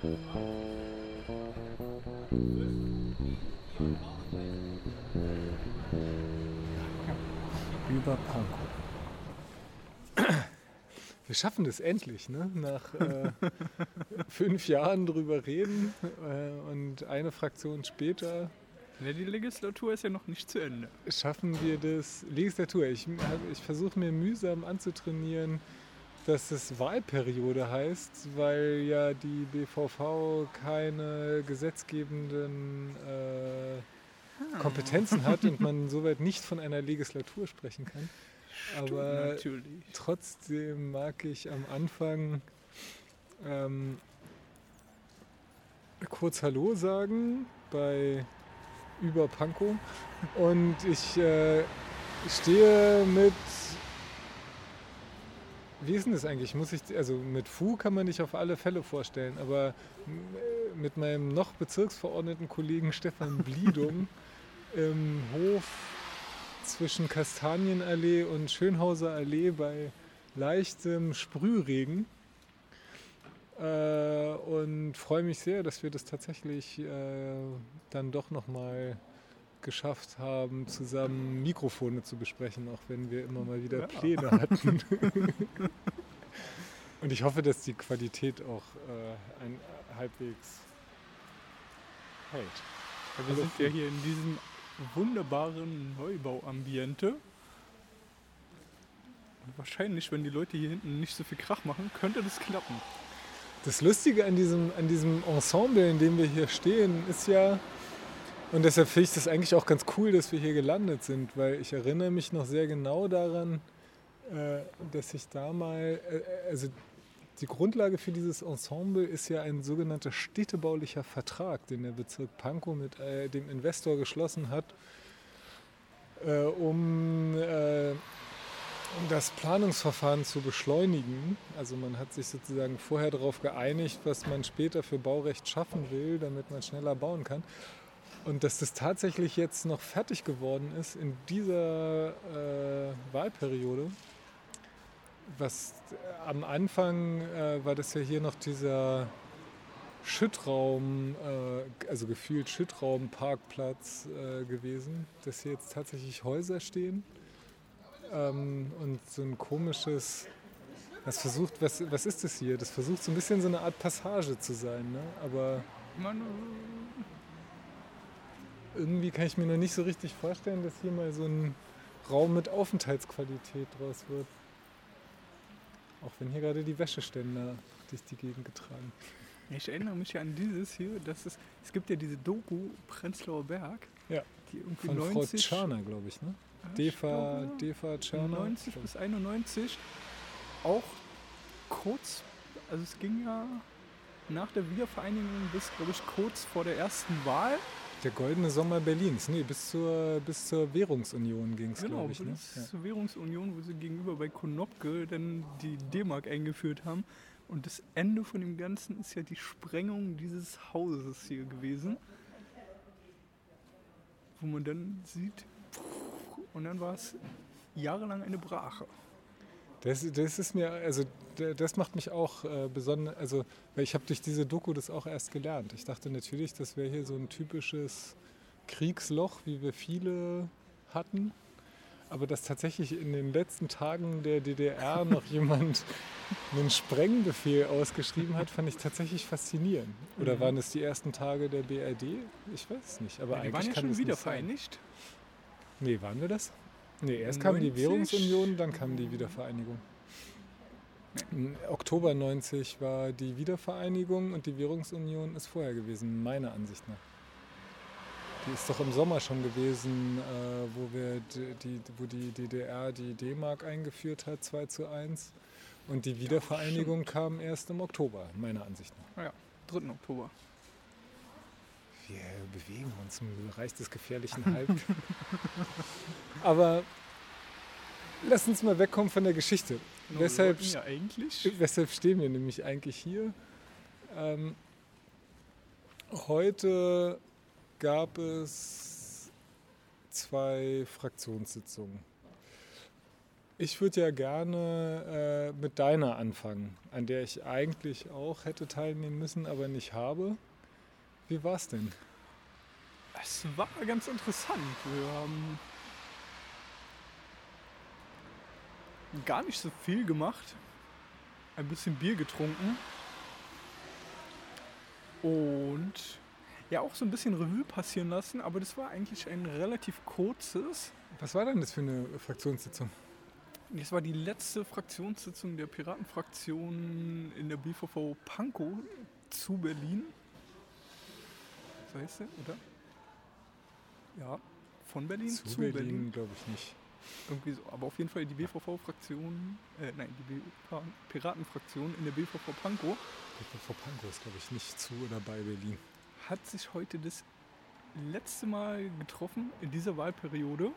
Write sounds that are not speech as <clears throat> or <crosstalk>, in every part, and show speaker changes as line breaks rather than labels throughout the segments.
Über Pankow. Wir schaffen das endlich, ne? nach äh, <laughs> fünf Jahren drüber reden äh, und eine Fraktion später.
Ja, die Legislatur ist ja noch nicht zu Ende.
Schaffen wir das? Legislatur, ich, ich versuche mir mühsam anzutrainieren, dass es Wahlperiode heißt, weil ja die BVV keine gesetzgebenden äh, Kompetenzen hat und man <laughs> soweit nicht von einer Legislatur sprechen kann. Aber
natürlich.
trotzdem mag ich am Anfang ähm, kurz Hallo sagen bei über Pankow und ich äh, stehe mit wie ist denn das eigentlich? Muss ich, also mit Fu kann man nicht auf alle Fälle vorstellen, aber mit meinem noch Bezirksverordneten Kollegen Stefan Bliedum <laughs> im Hof zwischen Kastanienallee und Schönhauser Allee bei leichtem Sprühregen. Äh, und freue mich sehr, dass wir das tatsächlich äh, dann doch nochmal geschafft haben, zusammen Mikrofone zu besprechen, auch wenn wir immer mal wieder Pläne <laughs> hatten. und ich hoffe, dass die Qualität auch äh, ein, halbwegs hält.
wir sind ja hier in diesem wunderbaren Neubauambiente. Und wahrscheinlich, wenn die Leute hier hinten nicht so viel Krach machen, könnte das klappen.
Das Lustige an diesem, an diesem Ensemble, in dem wir hier stehen, ist ja, und deshalb finde ich das eigentlich auch ganz cool, dass wir hier gelandet sind, weil ich erinnere mich noch sehr genau daran, äh, dass ich da mal, äh, also die Grundlage für dieses Ensemble ist ja ein sogenannter städtebaulicher Vertrag, den der Bezirk Pankow mit äh, dem Investor geschlossen hat, um, um das Planungsverfahren zu beschleunigen. Also man hat sich sozusagen vorher darauf geeinigt, was man später für Baurecht schaffen will, damit man schneller bauen kann. Und dass das tatsächlich jetzt noch fertig geworden ist in dieser äh, Wahlperiode, was äh, am Anfang äh, war das ja hier noch dieser Schüttraum, äh, also gefühlt Schüttraum-Parkplatz äh, gewesen, dass hier jetzt tatsächlich Häuser stehen ähm, und so ein komisches, das versucht, was, was ist das hier? Das versucht so ein bisschen so eine Art Passage zu sein, ne? aber irgendwie kann ich mir noch nicht so richtig vorstellen, dass hier mal so ein Raum mit Aufenthaltsqualität draus wird. Auch wenn hier gerade die Wäscheständer durch die Gegend getragen.
Ich erinnere mich ja an dieses hier, dass es, es gibt ja diese Doku Prenzlauer Berg.
Ja. Die irgendwie Von 90, Frau Czerner, glaube ich, ne? Defa, Defa Czerner.
90 bis 91. Auch kurz, also es ging ja nach der Wiedervereinigung bis, glaube ich, kurz vor der ersten Wahl.
Der goldene Sommer Berlins. Nee, bis zur, bis zur Währungsunion ging es,
genau,
glaube ich.
Genau, bis ne? zur Währungsunion, wo sie gegenüber bei Konopke dann die D-Mark eingeführt haben. Und das Ende von dem Ganzen ist ja die Sprengung dieses Hauses hier gewesen. Wo man dann sieht, und dann war es jahrelang eine Brache.
Das, das ist mir, also das macht mich auch äh, besonders, also weil ich habe durch diese Doku das auch erst gelernt. Ich dachte natürlich, das wäre hier so ein typisches Kriegsloch, wie wir viele hatten. Aber dass tatsächlich in den letzten Tagen der DDR noch <laughs> jemand einen Sprengbefehl ausgeschrieben hat, fand ich tatsächlich faszinierend. Oder mhm. waren es die ersten Tage der BRD? Ich weiß es nicht. Aber ja,
die
eigentlich
waren ja schon wieder vereinigt.
Nee, waren wir das? Nee, erst 90? kam die Währungsunion, dann kam die Wiedervereinigung. Im Oktober 90 war die Wiedervereinigung und die Währungsunion ist vorher gewesen, meiner Ansicht nach. Die ist doch im Sommer schon gewesen, äh, wo, wir die, wo die DDR die D-Mark eingeführt hat, 2 zu 1. Und die Wiedervereinigung ja, kam erst im Oktober, meiner Ansicht nach.
Ja, 3. Oktober.
Wir bewegen uns im Bereich des gefährlichen Halb. <laughs> Aber lass uns mal wegkommen von der Geschichte.
Genau, weshalb, ja eigentlich?
weshalb stehen wir nämlich eigentlich hier? Ähm, heute gab es zwei Fraktionssitzungen. Ich würde ja gerne äh, mit deiner anfangen, an der ich eigentlich auch hätte teilnehmen müssen, aber nicht habe. Wie war's denn?
Es war ganz interessant. Wir haben gar nicht so viel gemacht. Ein bisschen Bier getrunken. Und ja, auch so ein bisschen Revue passieren lassen, aber das war eigentlich ein relativ kurzes.
Was war denn das für eine Fraktionssitzung?
Das war die letzte Fraktionssitzung der Piratenfraktion in der BVV Pankow zu Berlin. So heißt sie, oder? Ja, von Berlin
zu,
zu,
Berlin,
Berlin.
glaube ich nicht.
Irgendwie so. Aber auf jeden Fall die BVV-Fraktion, äh, nein, die Piratenfraktion in der BVV Pankow
BVV Pankow ist, glaube ich, nicht zu oder bei Berlin.
hat sich heute das letzte Mal getroffen in dieser Wahlperiode.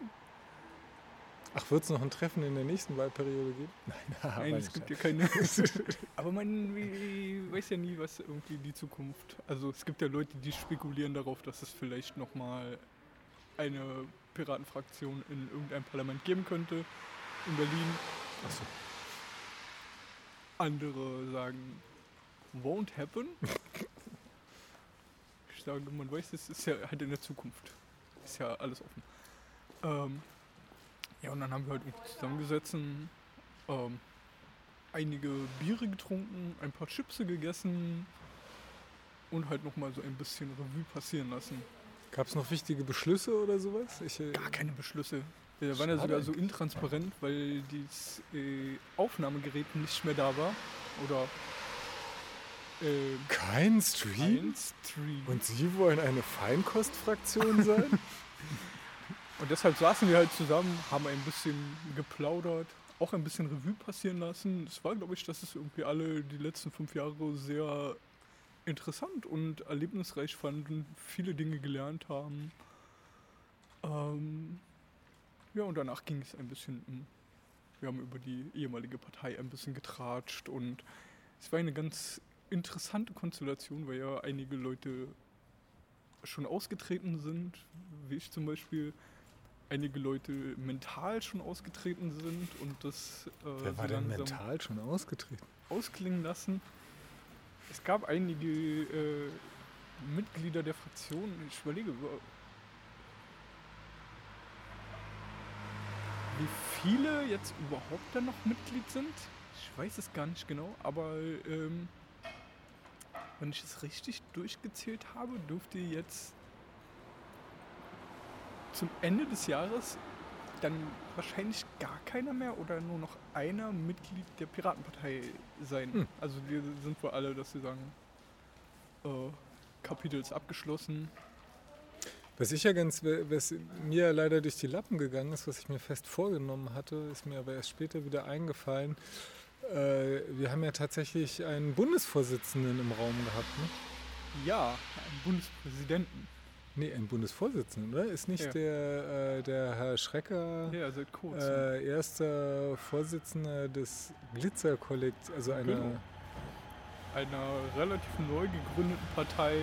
Ach, wird es noch ein Treffen in der nächsten Wahlperiode geben? <laughs> Nein, <laughs>
Nein, es gibt ja keine. <laughs> Aber man weiß ja nie, was irgendwie die Zukunft. Also es gibt ja Leute, die spekulieren darauf, dass es vielleicht nochmal eine Piratenfraktion in irgendeinem Parlament geben könnte in Berlin.
Achso.
Andere sagen, won't happen. Ich sage, man weiß, es ist ja halt in der Zukunft. Ist ja alles offen. Ähm, ja, und dann haben wir halt irgendwie zusammengesessen, ähm, einige Biere getrunken, ein paar Chipse gegessen und halt nochmal so ein bisschen Revue passieren lassen.
Gab es noch wichtige Beschlüsse oder sowas? Ich, äh,
Gar keine Beschlüsse. Wir waren ja sogar so intransparent, weil das äh, Aufnahmegerät nicht mehr da war. Oder äh,
kein Stream?
kein Stream.
Und Sie wollen eine Feinkostfraktion sein? <laughs>
Und deshalb saßen wir halt zusammen, haben ein bisschen geplaudert, auch ein bisschen Revue passieren lassen. Es war, glaube ich, dass es irgendwie alle die letzten fünf Jahre sehr interessant und erlebnisreich fanden, viele Dinge gelernt haben. Ähm, ja, und danach ging es ein bisschen, wir haben über die ehemalige Partei ein bisschen getratscht und es war eine ganz interessante Konstellation, weil ja einige Leute schon ausgetreten sind, wie ich zum Beispiel, einige Leute mental schon ausgetreten sind und das äh,
Wer
so
war denn mental schon ausgetreten?
ausklingen lassen. Es gab einige äh, Mitglieder der Fraktion, ich überlege, wie viele jetzt überhaupt dann noch Mitglied sind. Ich weiß es gar nicht genau, aber ähm, wenn ich es richtig durchgezählt habe, dürfte jetzt zum Ende des Jahres dann wahrscheinlich gar keiner mehr oder nur noch einer Mitglied der Piratenpartei sein.
Hm.
Also wir sind wohl alle, dass sie sagen, äh, Kapitel ist abgeschlossen.
Was ich ja ganz, was mir leider durch die Lappen gegangen ist, was ich mir fest vorgenommen hatte, ist mir aber erst später wieder eingefallen. Äh, wir haben ja tatsächlich einen Bundesvorsitzenden im Raum gehabt, ne?
Ja, einen Bundespräsidenten.
Nee, einen Bundesvorsitzenden, oder? Ist nicht
Ja.
der, äh, der Herr Schrecker
Ja, seit kurzem.
äh, erster Vorsitzender des Glitzerkollektivs, also einer.
Genau. Einer relativ neu gegründeten Partei,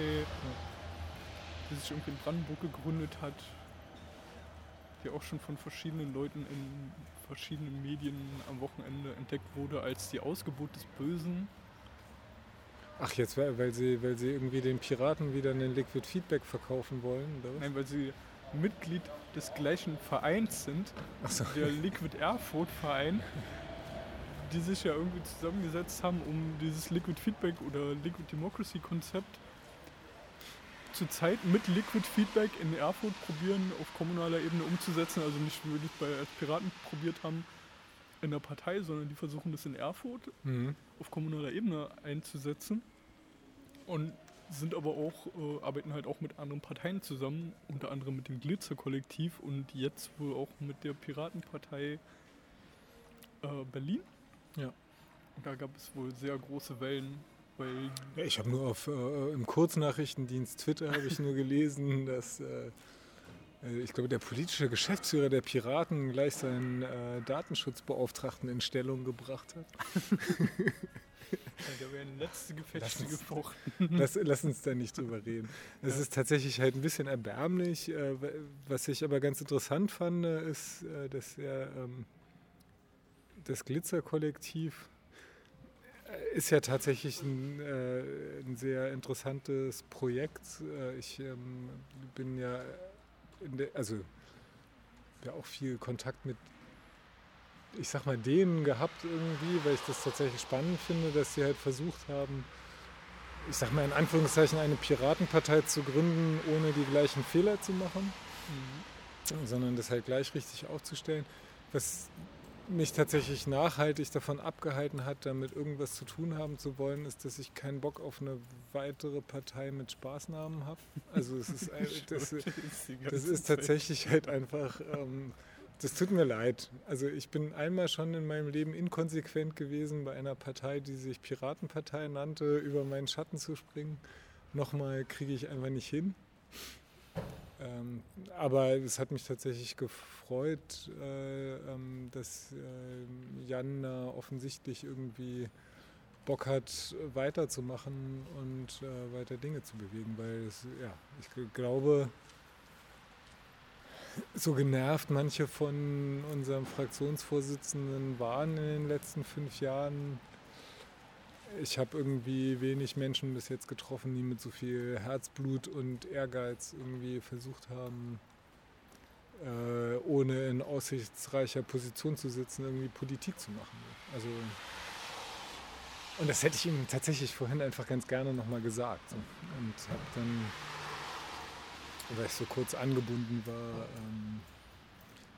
die sich irgendwie in Brandenburg gegründet hat, die auch schon von verschiedenen Leuten in verschiedenen Medien am Wochenende entdeckt wurde als die Ausgeburt des Bösen.
Ach, jetzt, weil sie, weil sie irgendwie den Piraten wieder einen Liquid Feedback verkaufen wollen, oder?
Nein, weil sie Mitglied des gleichen Vereins sind,
so.
der Liquid Erfurt Verein, die sich ja irgendwie zusammengesetzt haben, um dieses Liquid Feedback oder Liquid Democracy Konzept zurzeit mit Liquid Feedback in Erfurt probieren, auf kommunaler Ebene umzusetzen. Also nicht wie wir das bei als Piraten probiert haben in der Partei, sondern die versuchen das in Erfurt
Mhm.
auf kommunaler Ebene einzusetzen und sind aber auch, äh, arbeiten halt auch mit anderen Parteien zusammen, unter anderem mit dem Glitzer-Kollektiv und jetzt wohl auch mit der Piratenpartei äh, Berlin.
Ja.
Und da gab es wohl sehr große Wellen, weil
ich habe nur auf äh, im Kurznachrichtendienst Twitter habe ich nur gelesen, <laughs> dass äh, ich glaube der politische Geschäftsführer der Piraten gleich seinen äh, Datenschutzbeauftragten in Stellung gebracht hat. <laughs>
da werden letzte
uns-
gefochten.
Lass, lass uns da nicht drüber reden. Es
Ja.
ist tatsächlich halt ein bisschen erbärmlich. Äh, wa- was ich aber ganz interessant fand, äh, ist, äh, dass er ähm, das Glitzerkollektiv äh, ist ja tatsächlich ein, äh, ein sehr interessantes Projekt. Äh, ich ähm, bin ja, der, also ja auch viel Kontakt mit, ich sag mal, denen gehabt irgendwie, weil ich das tatsächlich spannend finde, dass sie halt versucht haben, ich sag mal in Anführungszeichen, eine Piratenpartei zu gründen, ohne die gleichen Fehler zu machen, mhm. sondern das halt gleich richtig aufzustellen. Was mich tatsächlich nachhaltig davon abgehalten hat, damit irgendwas zu tun haben zu wollen, ist, dass ich keinen Bock auf eine weitere Partei mit Spaßnamen habe. Also es ist, <laughs> das, das ist tatsächlich halt einfach, ähm, das tut mir leid. Also ich bin einmal schon in meinem Leben inkonsequent gewesen, bei einer Partei, die sich Piratenpartei nannte, über meinen Schatten zu springen. Nochmal kriege ich einfach nicht hin. Ähm, aber es hat mich tatsächlich gefreut, äh, ähm, dass äh, Jan offensichtlich irgendwie Bock hat, weiterzumachen und äh, weiter Dinge zu bewegen, weil es, ja, ich glaube, so genervt manche von unserem Fraktionsvorsitzenden waren in den letzten fünf Jahren, ich habe irgendwie wenig Menschen bis jetzt getroffen, die mit so viel Herzblut und Ehrgeiz irgendwie versucht haben, äh, ohne in aussichtsreicher Position zu sitzen, irgendwie Politik zu machen. Also und das hätte ich ihm tatsächlich vorhin einfach ganz gerne nochmal gesagt. So. Und habe dann, weil ich so kurz angebunden war, ähm,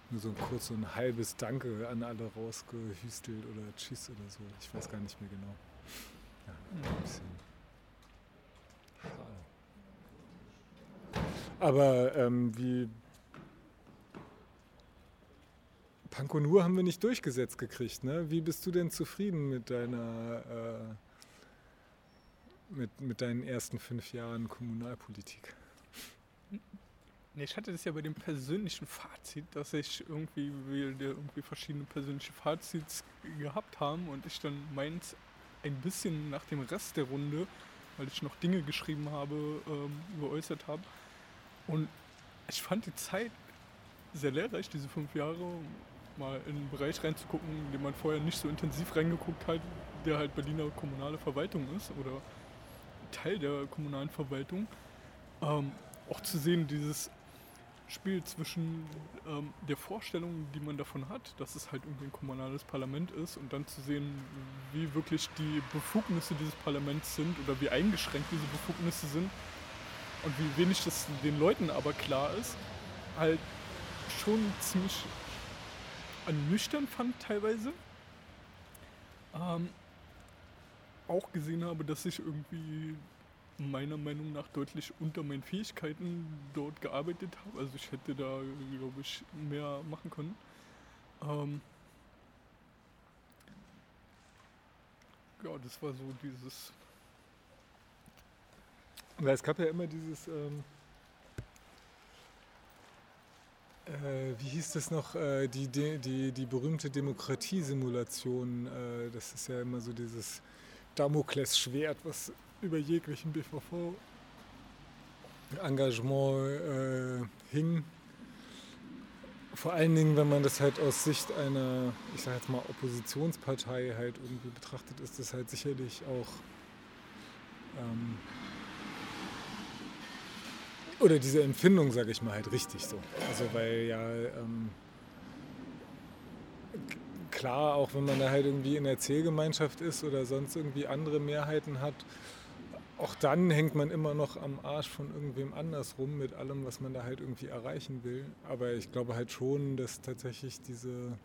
nur so kurz so ein halbes Danke an alle rausgehüstelt oder Tschüss oder so. Ich weiß gar nicht mehr genau. Aber ähm, wie Pankonur haben wir nicht durchgesetzt gekriegt. Ne? Wie bist du denn zufrieden mit deiner äh, mit, mit deinen ersten fünf Jahren Kommunalpolitik?
Ich hatte das ja bei dem persönlichen Fazit, dass ich irgendwie, wir irgendwie verschiedene persönliche Fazits gehabt haben und ich dann meins ein bisschen nach dem Rest der Runde, weil ich noch Dinge geschrieben habe, ähm, geäußert habe. Und ich fand die Zeit sehr lehrreich, diese fünf Jahre, mal in einen Bereich reinzugucken, in den man vorher nicht so intensiv reingeguckt hat, der halt Berliner kommunale Verwaltung ist oder Teil der kommunalen Verwaltung. Ähm, auch zu sehen, dieses Spiel zwischen ähm, der Vorstellung, die man davon hat, dass es halt irgendwie ein kommunales Parlament ist und dann zu sehen, wie wirklich die Befugnisse dieses Parlaments sind oder wie eingeschränkt diese Befugnisse sind und wie wenig das den Leuten aber klar ist, halt schon ziemlich ernüchternd fand teilweise. Ähm, auch gesehen habe, dass sich irgendwie meiner Meinung nach deutlich unter meinen Fähigkeiten dort gearbeitet habe. Also ich hätte da, glaube ich, mehr machen können. Ähm ja, das war so dieses.
Weil es gab ja immer dieses. Ähm äh, wie hieß das noch? Äh, die, die, die, die berühmte Demokratiesimulation. Äh, das ist ja immer so dieses Damoklesschwert, was über jeglichen BVV-Engagement äh, hing. Vor allen Dingen, wenn man das halt aus Sicht einer, ich sag jetzt mal, Oppositionspartei halt irgendwie betrachtet, ist das halt sicherlich auch ähm, oder diese Empfindung, sage ich mal, halt richtig so. Also weil ja ähm, klar, auch wenn man da halt irgendwie in der Zählgemeinschaft ist oder sonst irgendwie andere Mehrheiten hat, auch dann hängt man immer noch am Arsch von irgendwem anders rum mit allem, was man da halt irgendwie erreichen will. Aber ich glaube halt schon, dass tatsächlich diese,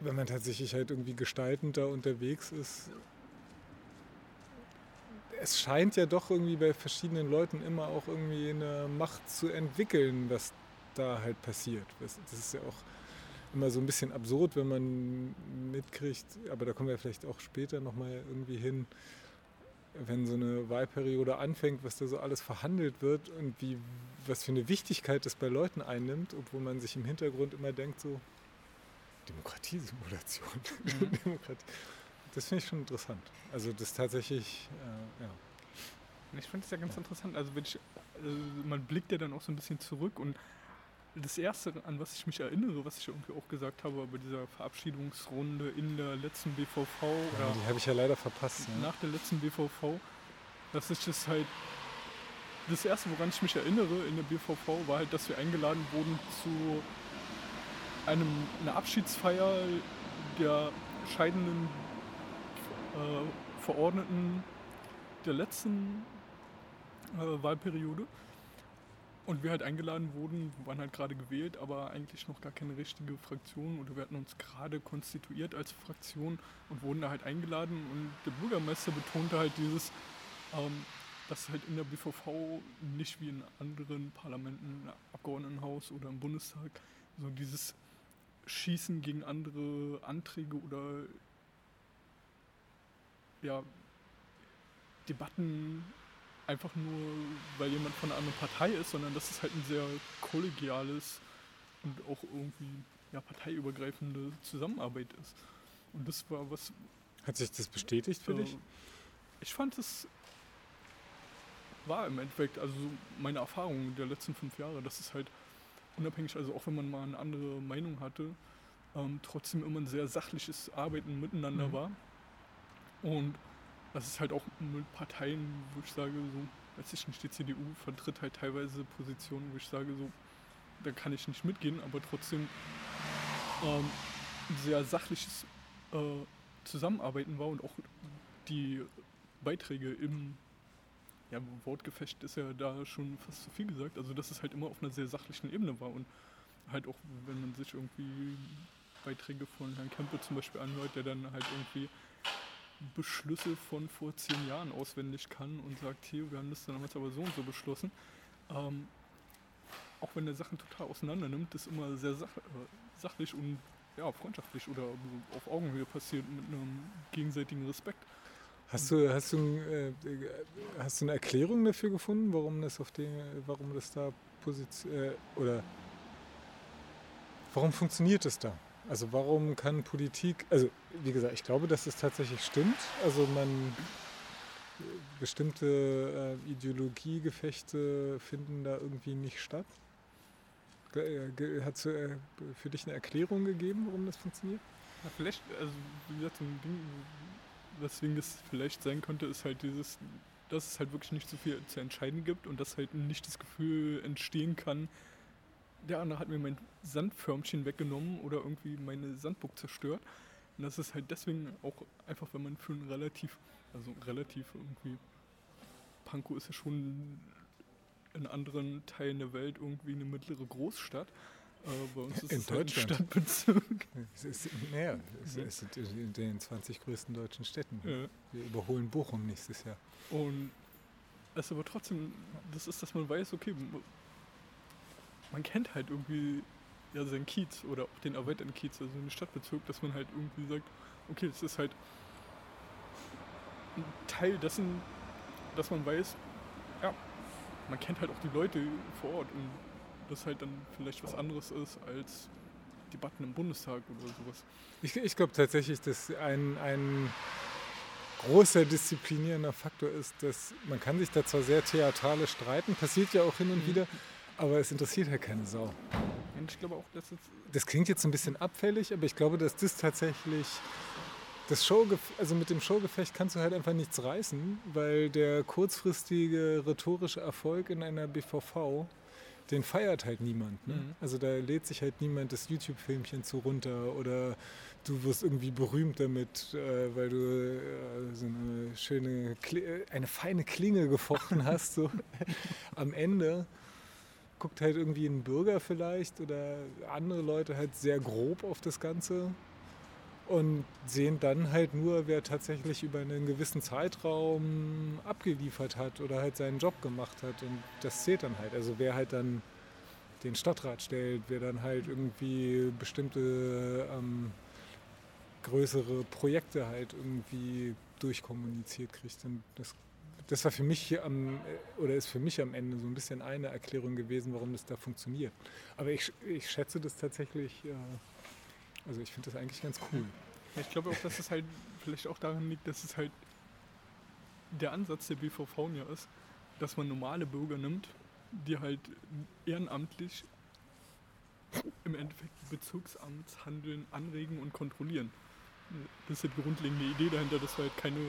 wenn man tatsächlich halt irgendwie gestaltend da unterwegs ist, es scheint ja doch irgendwie bei verschiedenen Leuten immer auch irgendwie eine Macht zu entwickeln, was da halt passiert. Das ist ja auch immer so ein bisschen absurd, wenn man mitkriegt, aber da kommen wir vielleicht auch später nochmal irgendwie hin, wenn so eine Wahlperiode anfängt, was da so alles verhandelt wird und wie, was für eine Wichtigkeit das bei Leuten einnimmt, obwohl man sich im Hintergrund immer denkt, so Demokratiesimulation. Mhm. <laughs> Demokratie. Das finde ich schon interessant. Also das tatsächlich, äh, ja.
Ich finde es ja ganz ja. interessant. Also, ich, also, man blickt ja dann auch so ein bisschen zurück und das Erste, an was ich mich erinnere, was ich irgendwie auch gesagt habe bei dieser Verabschiedungsrunde in der letzten BVV
Ja, die habe ich ja leider verpasst. Ne?
nach der letzten BVV, dass ich das halt, das Erste, woran ich mich erinnere in der BVV, war halt, dass wir eingeladen wurden zu einem, einer Abschiedsfeier der scheidenden äh, Verordneten der letzten äh, Wahlperiode. Und wir halt eingeladen wurden, waren halt gerade gewählt, aber eigentlich noch gar keine richtige Fraktion. Oder wir hatten uns gerade konstituiert als Fraktion und wurden da halt eingeladen. Und der Bürgermeister betonte halt dieses, ähm, dass halt in der BVV nicht wie in anderen Parlamenten, im Abgeordnetenhaus oder im Bundestag so dieses Schießen gegen andere Anträge oder ja, Debatten einfach nur, weil jemand von einer anderen Partei ist, sondern dass es halt ein sehr kollegiales und auch irgendwie ja, parteiübergreifende Zusammenarbeit ist. Und das war was.
Hat sich das bestätigt für
äh,
dich?
Ich fand es war im Endeffekt, also so meine Erfahrung der letzten fünf Jahre, dass es halt unabhängig, also auch wenn man mal eine andere Meinung hatte, ähm, trotzdem immer ein sehr sachliches Arbeiten miteinander
Mhm.
war. Und das ist halt auch mit Parteien, wo ich sage, so, weiß ich nicht, die CDU vertritt halt teilweise Positionen, wo ich sage, so, da kann ich nicht mitgehen, aber trotzdem ähm, sehr sachliches äh, Zusammenarbeiten war und auch die Beiträge im ja, Wortgefecht ist ja da schon fast zu viel gesagt, also dass es halt immer auf einer sehr sachlichen Ebene war und halt auch, wenn man sich irgendwie Beiträge von Herrn Kempe zum Beispiel anhört, der dann halt irgendwie Beschlüsse von vor zehn Jahren auswendig kann und sagt, hier, wir haben das damals aber so und so beschlossen. Ähm, auch wenn er Sachen total auseinander nimmt, ist immer sehr sach äh, sachlich und ja, freundschaftlich oder auf Augenhöhe passiert mit einem gegenseitigen Respekt.
Hast du, hast, du, äh, hast du eine Erklärung dafür gefunden, warum das auf den, warum das da Position äh, oder warum funktioniert es da? Also warum kann Politik, also wie gesagt, ich glaube, dass es tatsächlich stimmt. Also man bestimmte äh, Ideologiegefechte finden da irgendwie nicht statt. Hat es äh, für dich eine Erklärung gegeben, warum das funktioniert?
Ja, vielleicht, also wie gesagt, ein Ding, weswegen das vielleicht sein könnte, ist halt dieses, dass es halt wirklich nicht so viel zu entscheiden gibt und dass halt nicht das Gefühl entstehen kann, der andere hat mir mein Sandförmchen weggenommen oder irgendwie meine Sandburg zerstört. Und das ist halt deswegen auch einfach, wenn man für ein relativ, also relativ irgendwie, Pankow ist ja schon in anderen Teilen der Welt irgendwie eine mittlere Großstadt. Äh, bei uns ist
In
es halt ein
Deutschland.
Stadtbezirk.
Es ist, naja, es
Mhm.
ist in den 20 größten deutschen Städten.
Ja.
Wir überholen Bochum nächstes Jahr.
Und es ist aber trotzdem, das ist, dass man weiß, okay, man kennt halt irgendwie ja seinen Kiez oder auch den erweiterten Kiez, also den Stadtbezirk, dass man halt irgendwie sagt, okay, es ist halt ein Teil dessen, dass man weiß, ja, man kennt halt auch die Leute vor Ort und das halt dann vielleicht was anderes ist als Debatten im Bundestag oder sowas.
Ich, ich glaube tatsächlich, dass ein, ein großer disziplinierender Faktor ist, dass man kann sich da zwar sehr theatralisch streiten, passiert ja auch hin und
Mhm.
wieder, aber es interessiert halt keine Sau.
Und ich glaube auch, dass es
Das klingt jetzt ein bisschen abfällig, aber ich glaube, dass das tatsächlich das Showgef also mit dem Showgefecht kannst du halt einfach nichts reißen, weil der kurzfristige rhetorische Erfolg in einer BVV, den feiert halt niemand. Ne?
Mhm.
Also da lädt sich halt niemand das YouTube-Filmchen zu runter oder du wirst irgendwie berühmt damit, äh, weil du äh, so eine schöne, Kli- äh, eine feine Klinge gefochten hast. So. <laughs> Am Ende guckt halt irgendwie ein Bürger vielleicht oder andere Leute halt sehr grob auf das Ganze und sehen dann halt nur, wer tatsächlich über einen gewissen Zeitraum abgeliefert hat oder halt seinen Job gemacht hat und das zählt dann halt. Also wer halt dann den Stadtrat stellt, wer dann halt irgendwie bestimmte ähm, größere Projekte halt irgendwie durchkommuniziert kriegt. Und das, das war für mich hier am, äh, oder ist für mich am Ende so ein bisschen eine Erklärung gewesen, warum das da funktioniert. Aber ich, ich schätze das tatsächlich, äh, also ich finde das eigentlich ganz cool.
Ja, ich glaube auch, dass es halt vielleicht auch daran liegt, dass es halt der Ansatz der BVV ja ist, dass man normale Bürger nimmt, die halt ehrenamtlich im Endeffekt Bezirksamtshandeln anregen und kontrollieren. Das ist halt die grundlegende Idee dahinter, dass du halt keine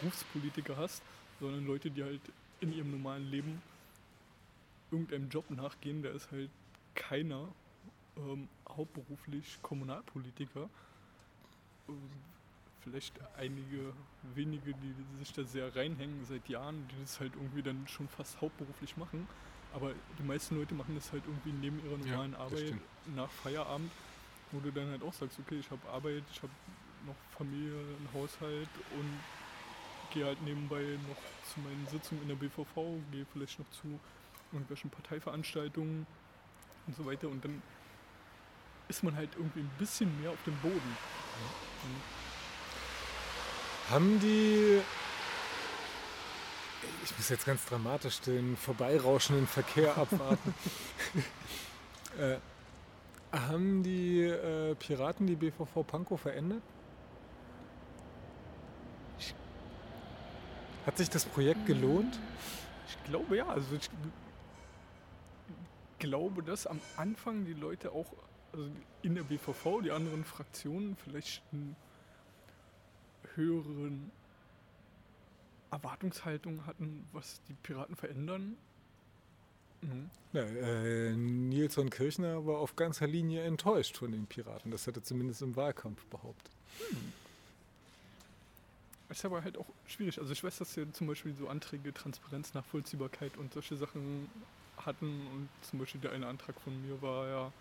Berufspolitiker hast, sondern Leute, die halt in ihrem normalen Leben irgendeinem Job nachgehen, da ist halt keiner ähm, hauptberuflich Kommunalpolitiker. Ähm, vielleicht einige wenige, die sich da sehr reinhängen seit Jahren, die das halt irgendwie dann schon fast hauptberuflich machen. Aber die meisten Leute machen das halt irgendwie neben ihrer normalen
Ja,
Arbeit
stimmt.
nach Feierabend, wo du dann halt auch sagst, okay, ich habe Arbeit, ich habe noch Familie, einen Haushalt und gehe halt nebenbei noch zu meinen Sitzungen in der BVV, gehe vielleicht noch zu irgendwelchen Parteiveranstaltungen und so weiter und dann ist man halt irgendwie ein bisschen mehr auf dem Boden. Und
Haben die, ich muss jetzt ganz dramatisch den vorbeirauschenden Verkehr <laughs> abwarten. äh, haben die äh, Piraten die BVV Pankow verändert? Hat sich das Projekt gelohnt?
Ich glaube ja, also ich glaube, dass am Anfang die Leute auch also in der BVV, die anderen Fraktionen vielleicht einen höheren Erwartungshaltung hatten, was die Piraten verändern. Mhm.
Ja, äh, Nilsson Kirchner war auf ganzer Linie enttäuscht von den Piraten. Das hat er zumindest im Wahlkampf behauptet.
Ist aber halt auch schwierig. Also ich weiß, dass wir zum Beispiel so Anträge Transparenz, Nachvollziehbarkeit und solche Sachen hatten. Und zum Beispiel der eine Antrag von mir war ja,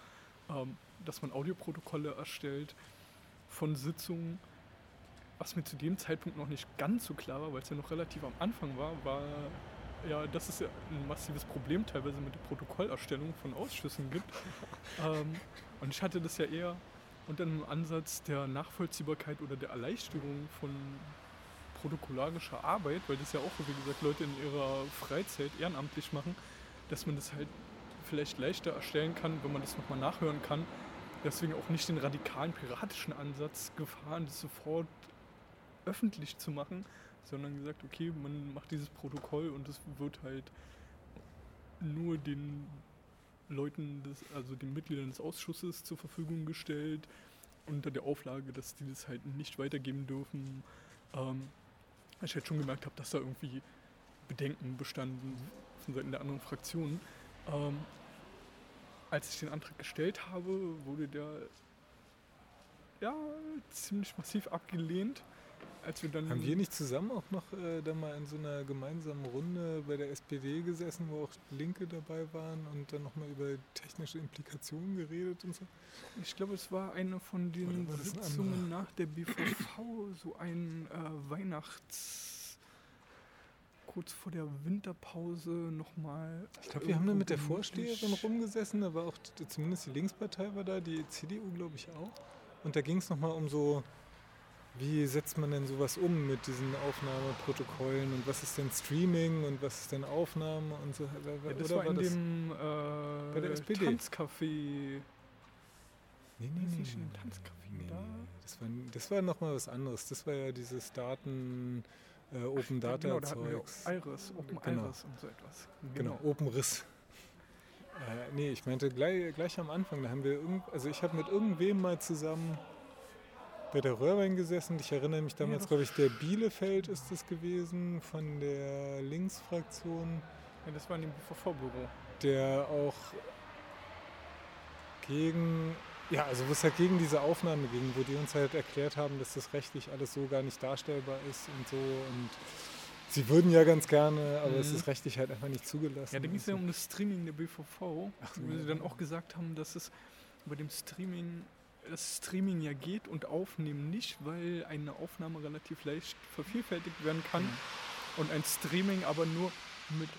ähm, dass man Audioprotokolle erstellt von Sitzungen. Was mir zu dem Zeitpunkt noch nicht ganz so klar war, weil es ja noch relativ am Anfang war, war ja, dass es ja ein massives Problem teilweise mit der Protokollerstellung von Ausschüssen gibt. <laughs> ähm, und ich hatte das ja eher unter einem Ansatz der Nachvollziehbarkeit oder der Erleichterung von protokollarischer Arbeit, weil das ja auch, wie gesagt, Leute in ihrer Freizeit ehrenamtlich machen, dass man das halt vielleicht leichter erstellen kann, wenn man das nochmal nachhören kann. Deswegen auch nicht den radikalen piratischen Ansatz gefahren, das sofort öffentlich zu machen, sondern gesagt, okay, man macht dieses Protokoll und es wird halt nur den Leuten, des, also den Mitgliedern des Ausschusses zur Verfügung gestellt, unter der Auflage, dass die das halt nicht weitergeben dürfen. Ähm, weil ich halt schon gemerkt habe, dass da irgendwie Bedenken bestanden von Seiten der anderen Fraktionen. Ähm, als ich den Antrag gestellt habe, wurde der ja ziemlich massiv abgelehnt. Als wir dann
Haben wir nicht zusammen auch noch äh, da mal in so einer gemeinsamen Runde bei der SPD gesessen, wo auch Linke dabei waren und dann nochmal über technische Implikationen geredet und so?
Ich glaube, es war eine von den Sitzungen nach der BVV, so ein äh, Weihnachts... kurz vor der Winterpause nochmal.
Ich glaube, wir haben da mit der Vorsteherin rumgesessen, da war auch zumindest die Linkspartei war da, die CDU glaube ich auch. Und da ging es nochmal um so, wie setzt man denn sowas um mit diesen Aufnahmeprotokollen und was ist denn Streaming und was ist denn Aufnahme und so.
Ja, das
Oder
war in
das-
dem äh,
bei der SPD?
Tanzcafé.
Nee, nee, nee, nee,
Tanzcafé
nee,
da?
nee, Das war, das war nochmal was anderes. Das war ja dieses Daten, äh, Open
Ja,
Data
genau, da
Zeugs.
Iris, Open
Genau.
Iris und so etwas.
Genau, Open Riss. Äh, nee, ich meinte gleich, gleich am Anfang, da haben wir irgend, also ich habe mit irgendwem mal zusammen bei der Röhrwein gesessen. Ich erinnere mich damals,
doch.
glaube ich, der Bielefeld ist es gewesen, von der Linksfraktion,
Ja, das war in dem BVV-Büro.
der auch gegen, ja, also wo es halt gegen diese Aufnahme ging, wo die uns halt erklärt haben, dass das rechtlich alles so gar nicht darstellbar ist und so und sie würden ja ganz gerne, aber es
Mhm.
ist rechtlich halt einfach nicht zugelassen.
Ja, da ging es ja
so.
um das Streaming der BVV,
Ach
wo sie
ja.
dann auch gesagt haben, dass es bei dem Streaming, das Streaming ja geht und Aufnehmen nicht, weil eine Aufnahme relativ leicht vervielfältigt werden kann
Mhm.
und ein Streaming aber nur mit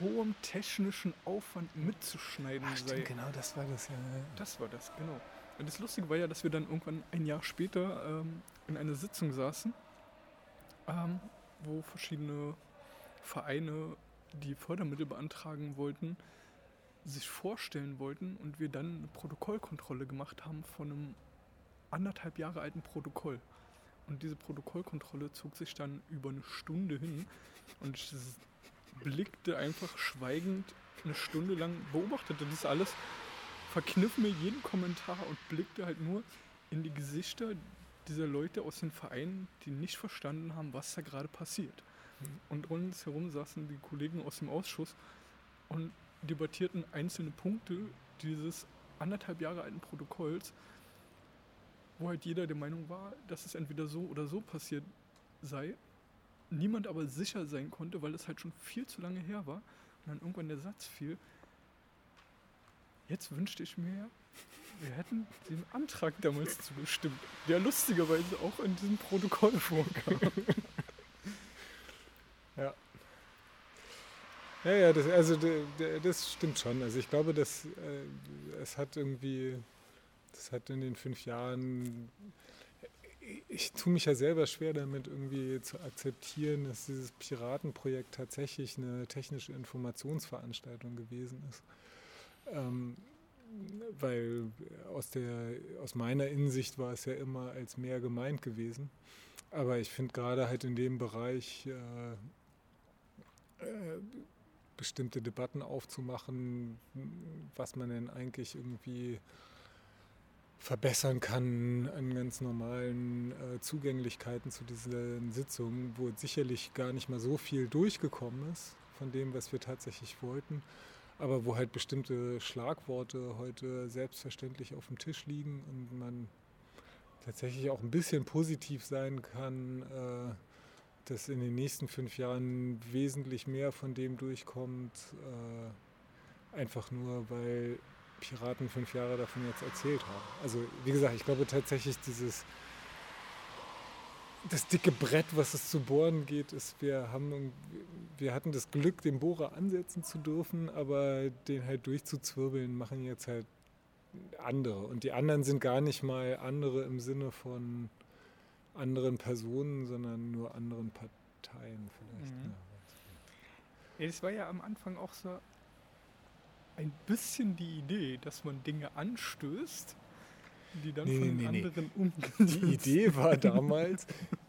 hohem technischen Aufwand mitzuschneiden
Ach,
sei.
genau, das war das ja.
Das war das, genau. Und das Lustige war ja, dass wir dann irgendwann ein Jahr später ähm, in einer Sitzung saßen, ähm, wo verschiedene Vereine, die Fördermittel beantragen wollten, sich vorstellen wollten und wir dann eine Protokollkontrolle gemacht haben von einem anderthalb Jahre alten Protokoll. Und diese Protokollkontrolle zog sich dann über eine Stunde hin und ich blickte einfach schweigend eine Stunde lang, beobachtete das alles verkniff mir jeden Kommentar und blickte halt nur in die Gesichter dieser Leute aus den Vereinen, die nicht verstanden haben, was da gerade passiert. Und rundherum saßen die Kollegen aus dem Ausschuss und debattierten einzelne Punkte dieses anderthalb Jahre alten Protokolls, wo halt jeder der Meinung war, dass es entweder so oder so passiert sei. Niemand aber sicher sein konnte, weil es halt schon viel zu lange her war. Und dann irgendwann der Satz fiel, jetzt wünschte ich mir, wir hätten den Antrag damals zugestimmt, der lustigerweise auch in diesem Protokoll vorkam. <laughs>
Ja. Ja, ja, das, also das stimmt schon. Also ich glaube, dass äh, es hat irgendwie, das hat in den fünf Jahren, ich, tue mich ja selber schwer damit irgendwie zu akzeptieren, dass dieses Piratenprojekt tatsächlich eine technische Informationsveranstaltung gewesen ist. Ähm, weil aus, der, aus meiner Innensicht war es ja immer als mehr gemeint gewesen. Aber ich finde gerade halt in dem Bereich äh, äh, bestimmte Debatten aufzumachen, was man denn eigentlich irgendwie verbessern kann an ganz normalen äh, Zugänglichkeiten zu diesen Sitzungen, wo sicherlich gar nicht mal so viel durchgekommen ist von dem, was wir tatsächlich wollten, aber wo halt bestimmte Schlagworte heute selbstverständlich auf dem Tisch liegen und man tatsächlich auch ein bisschen positiv sein kann, äh, dass in den nächsten fünf Jahren wesentlich mehr von dem durchkommt, äh, einfach nur weil Piraten fünf Jahre davon jetzt erzählt haben. Also wie gesagt, ich glaube tatsächlich dieses das dicke Brett, was es zu bohren geht, ist, wir haben wir hatten das Glück, den Bohrer ansetzen zu dürfen, aber den halt durchzuzwirbeln, machen jetzt halt andere. Und die anderen sind gar nicht mal andere im Sinne von anderen Personen, sondern nur anderen Parteien vielleicht.
Mhm.
Ja.
Ja, das war ja am Anfang auch so ein bisschen die Idee, dass man Dinge anstößt, die dann
Nee,
von
nee,
den
nee,
anderen umgesetzt
Die Idee <laughs> war damals,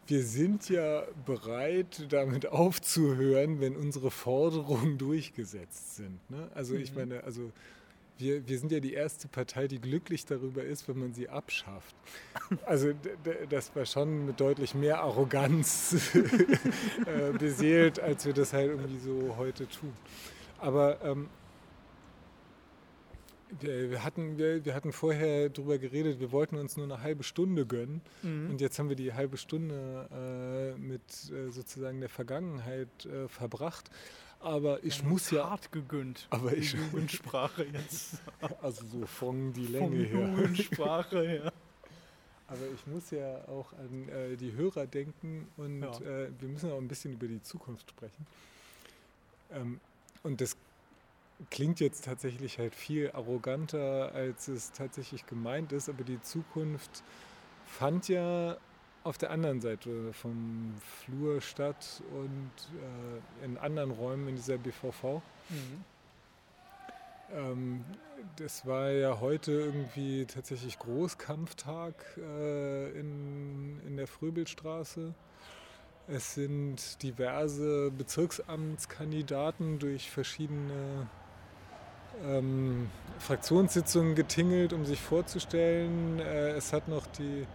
wir sind ja bereit, damit aufzuhören, wenn unsere Forderungen durchgesetzt sind. Ne? Also ich
Mhm.
meine, also wir, wir sind ja die erste Partei, die glücklich darüber ist, wenn man sie abschafft. Also das war schon mit deutlich mehr Arroganz <laughs> äh, beseelt, als wir das halt irgendwie so heute tun. Aber ähm, wir, wir, hatten, wir, wir hatten vorher darüber geredet, wir wollten uns nur eine halbe Stunde gönnen.
Mhm.
Und jetzt haben wir die halbe Stunde äh, mit äh, sozusagen der Vergangenheit äh, verbracht. Aber ich muss ja,
hart gegönnt.
Aber
die
ich-
Jugendsprache jetzt. <laughs>
also so von die Länge her.
Jugendsprache her.
Aber ich muss ja auch an äh, die Hörer denken und
Ja.
äh, wir müssen auch ein bisschen über die Zukunft sprechen. Ähm, und das klingt jetzt tatsächlich halt viel arroganter, als es tatsächlich gemeint ist, aber die Zukunft fand ja auf der anderen Seite vom Flur statt und äh, in anderen Räumen in dieser BVV.
Mhm.
Ähm, das war ja heute irgendwie tatsächlich Großkampftag äh, in, in der Fröbelstraße. Es sind diverse Bezirksamtskandidaten durch verschiedene ähm, Fraktionssitzungen getingelt, um sich vorzustellen. Äh, es hat noch die,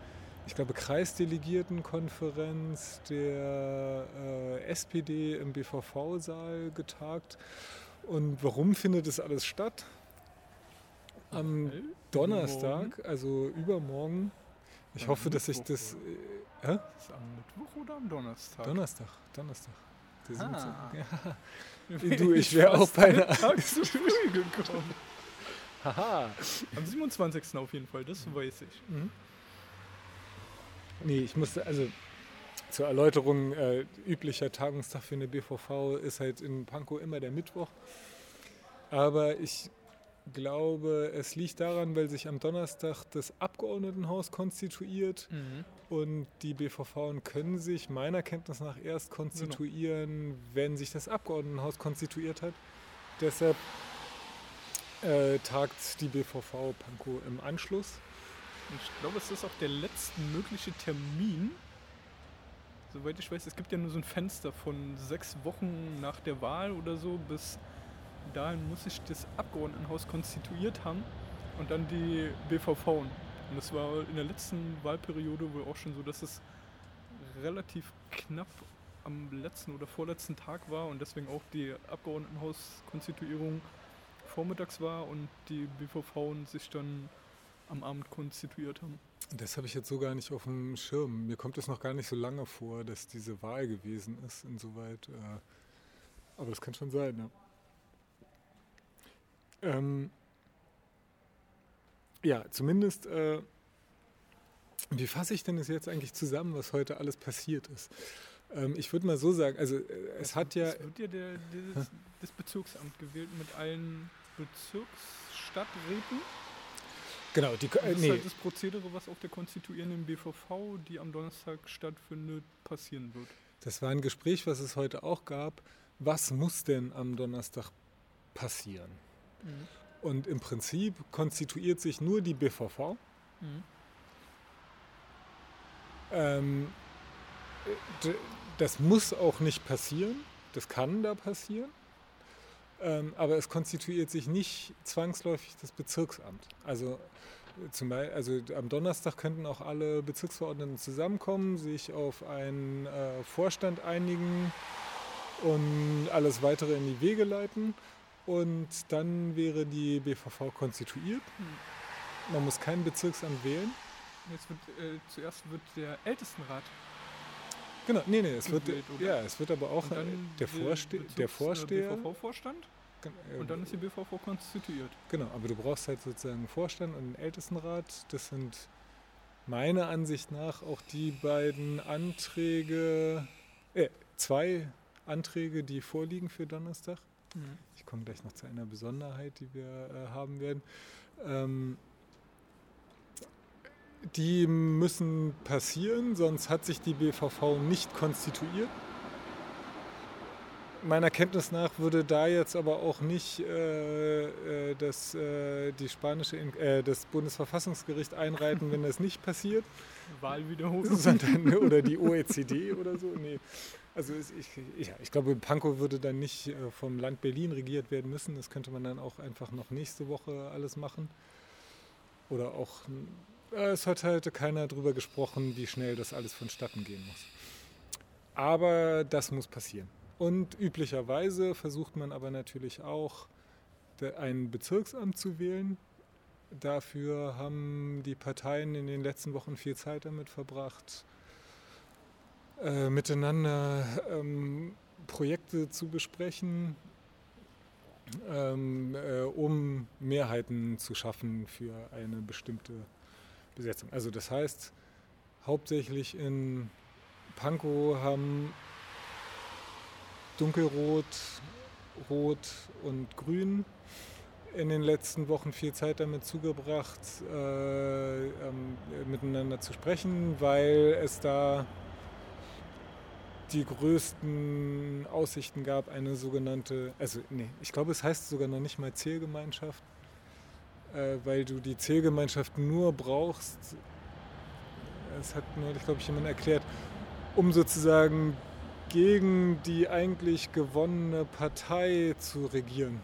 ich glaube, Kreisdelegiertenkonferenz der äh, SPD im BVV-Saal getagt. Und warum findet es alles statt? Am
Äh,
Donnerstag, also übermorgen. Ich
Am
hoffe, dass ich das. Äh, hä?
Ist am Mittwoch oder am Donnerstag?
Donnerstag, Donnerstag.
Ah.
17. Ja. <laughs> Du, ich wäre auch beinahe-
gekommen. <laughs>
Haha.
Am 27. auf jeden Fall, das weiß ich.
Mhm. Nee, ich musste, also zur Erläuterung, äh, üblicher Tagungstag für eine BVV ist halt in Pankow immer der Mittwoch. Aber ich glaube, es liegt daran, weil sich am Donnerstag das Abgeordnetenhaus konstituiert und die BVV können sich meiner Kenntnis nach erst konstituieren, wenn sich das Abgeordnetenhaus konstituiert hat. Deshalb äh, tagt die BVV Pankow im Anschluss.
Ich glaube, es ist auch der letzte mögliche Termin. Soweit ich weiß, es gibt ja nur so ein Fenster von sechs Wochen nach der Wahl oder so. Bis dahin muss sich das Abgeordnetenhaus konstituiert haben. und dann die BVV. Und das war in der letzten Wahlperiode wohl auch schon so, dass es relativ knapp am letzten oder vorletzten Tag war und deswegen auch die Abgeordnetenhauskonstituierung vormittags war und die BVV sich dann am Abend konstituiert haben.
Das habe ich jetzt so gar nicht auf dem Schirm. Mir kommt es noch gar nicht so lange vor, dass diese Wahl gewesen ist, insoweit. Äh, aber das kann schon sein, ja. Ähm, ja, zumindest, äh, wie fasse ich denn das jetzt eigentlich zusammen, was heute alles passiert ist? Ähm, ich würde mal so sagen, also äh, es, hat ja. Es
wird ja der, dieses, das Bezirksamt gewählt mit allen Bezirksstadträten.
Genau, die,
äh, das ist halt das Prozedere, was auf der konstituierenden BVV, die am Donnerstag stattfindet, passieren wird.
Das war ein Gespräch, was es heute auch gab. Was muss denn am Donnerstag passieren? Mhm. Und im Prinzip konstituiert sich nur die BVV. Mhm. Ähm, das muss auch nicht passieren. Das kann da passieren. Ähm, aber es konstituiert sich nicht zwangsläufig das Bezirksamt. Also, zum Beispiel, also am Donnerstag könnten auch alle Bezirksverordneten zusammenkommen, sich auf einen äh, Vorstand einigen und alles weitere in die Wege leiten. Und dann wäre die BVV konstituiert. Hm. Man muss kein Bezirksamt wählen.
Jetzt wird, äh, zuerst wird der Ältestenrat
Genau, nee, nee, es wird, ja, es wird aber auch der, Vorste der Vorsteher.
BVV-Vorstand? Und dann ist die BVV konstituiert.
Genau, aber du brauchst halt sozusagen einen Vorstand und einen Ältestenrat. Das sind meiner Ansicht nach auch die beiden Anträge, äh, zwei Anträge, die vorliegen für Donnerstag. Mhm. Ich komme gleich noch zu einer Besonderheit, die wir äh, haben werden. Ähm, die müssen passieren, sonst hat sich die BVV nicht konstituiert. Meiner Kenntnis nach würde da jetzt aber auch nicht äh, äh das, äh, die spanische, äh, das Bundesverfassungsgericht einreiten, wenn das nicht passiert. <laughs>
Wahlwiederholung.
Sondern, oder die OECD oder so. Nee. Also ich, ja, ich glaube, Pankow würde dann nicht äh, vom Land Berlin regiert werden müssen. Das könnte man dann auch einfach noch nächste Woche alles machen. Oder auch es hat halt keiner darüber gesprochen, wie schnell das alles vonstatten gehen muss. Aber das muss passieren. Und üblicherweise versucht man aber natürlich auch, ein Bezirksamt zu wählen. Dafür haben die Parteien in den letzten Wochen viel Zeit damit verbracht, äh, miteinander ähm, Projekte zu besprechen, ähm, äh, um Mehrheiten zu schaffen für eine bestimmte Besetzung. Also das heißt, hauptsächlich in Pankow haben dunkelrot, rot und grün in den letzten Wochen viel Zeit damit zugebracht, äh, ähm, miteinander zu sprechen, weil es da die größten Aussichten gab, eine sogenannte, also nee, ich glaube, es heißt sogar noch nicht mal Zählgemeinschaft, äh, weil du die Zählgemeinschaft nur brauchst, das hat neulich, glaube ich, jemand erklärt, um sozusagen gegen die eigentlich gewonnene Partei zu regieren. Mhm.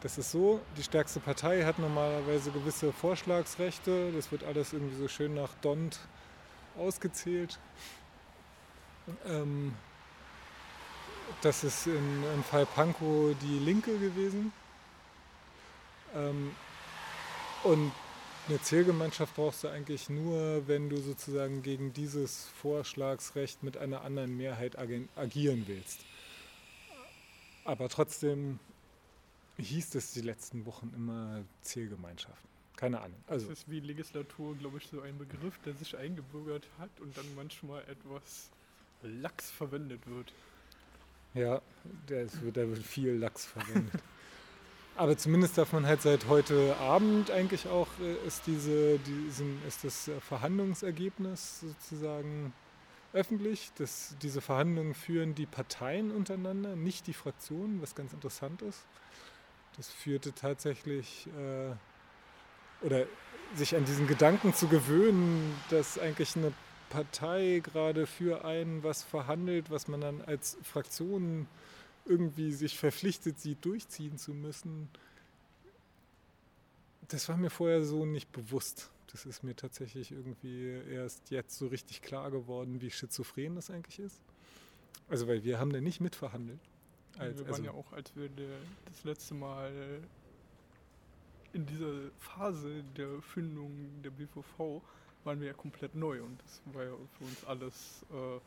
Das ist so, die stärkste Partei hat normalerweise gewisse Vorschlagsrechte, das wird alles irgendwie so schön nach Dont ausgezählt. Ähm, das ist in, im Fall Pankow die Linke gewesen. Ähm, und eine Zählgemeinschaft brauchst du eigentlich nur, wenn du sozusagen gegen dieses Vorschlagsrecht mit einer anderen Mehrheit agieren willst. Aber trotzdem hieß es die letzten Wochen immer Zählgemeinschaft. Keine Ahnung.
Also das ist wie Legislatur, glaube ich, so ein Begriff, der sich eingebürgert hat und dann manchmal etwas lax verwendet wird.
Ja, der, wird, der wird viel Lachs verwendet. <laughs> Aber zumindest darf man halt seit heute Abend eigentlich auch, äh, ist, diese, diesen, ist das äh, Verhandlungsergebnis sozusagen öffentlich. Das, diese Verhandlungen führen die Parteien untereinander, nicht die Fraktionen, was ganz interessant ist. Das führte tatsächlich, äh, oder sich an diesen Gedanken zu gewöhnen, dass eigentlich eine Partei gerade für einen was verhandelt, was man dann als Fraktion irgendwie sich verpflichtet sieht, durchziehen zu müssen, das war mir vorher so nicht bewusst. Das ist mir tatsächlich irgendwie erst jetzt so richtig klar geworden, wie schizophren das eigentlich ist. Also, weil wir haben da nicht mitverhandelt.
Als, wir waren also, ja auch, als wir das letzte Mal in dieser Phase der Findung der BVV waren wir ja komplett neu und das war ja für uns alles, äh,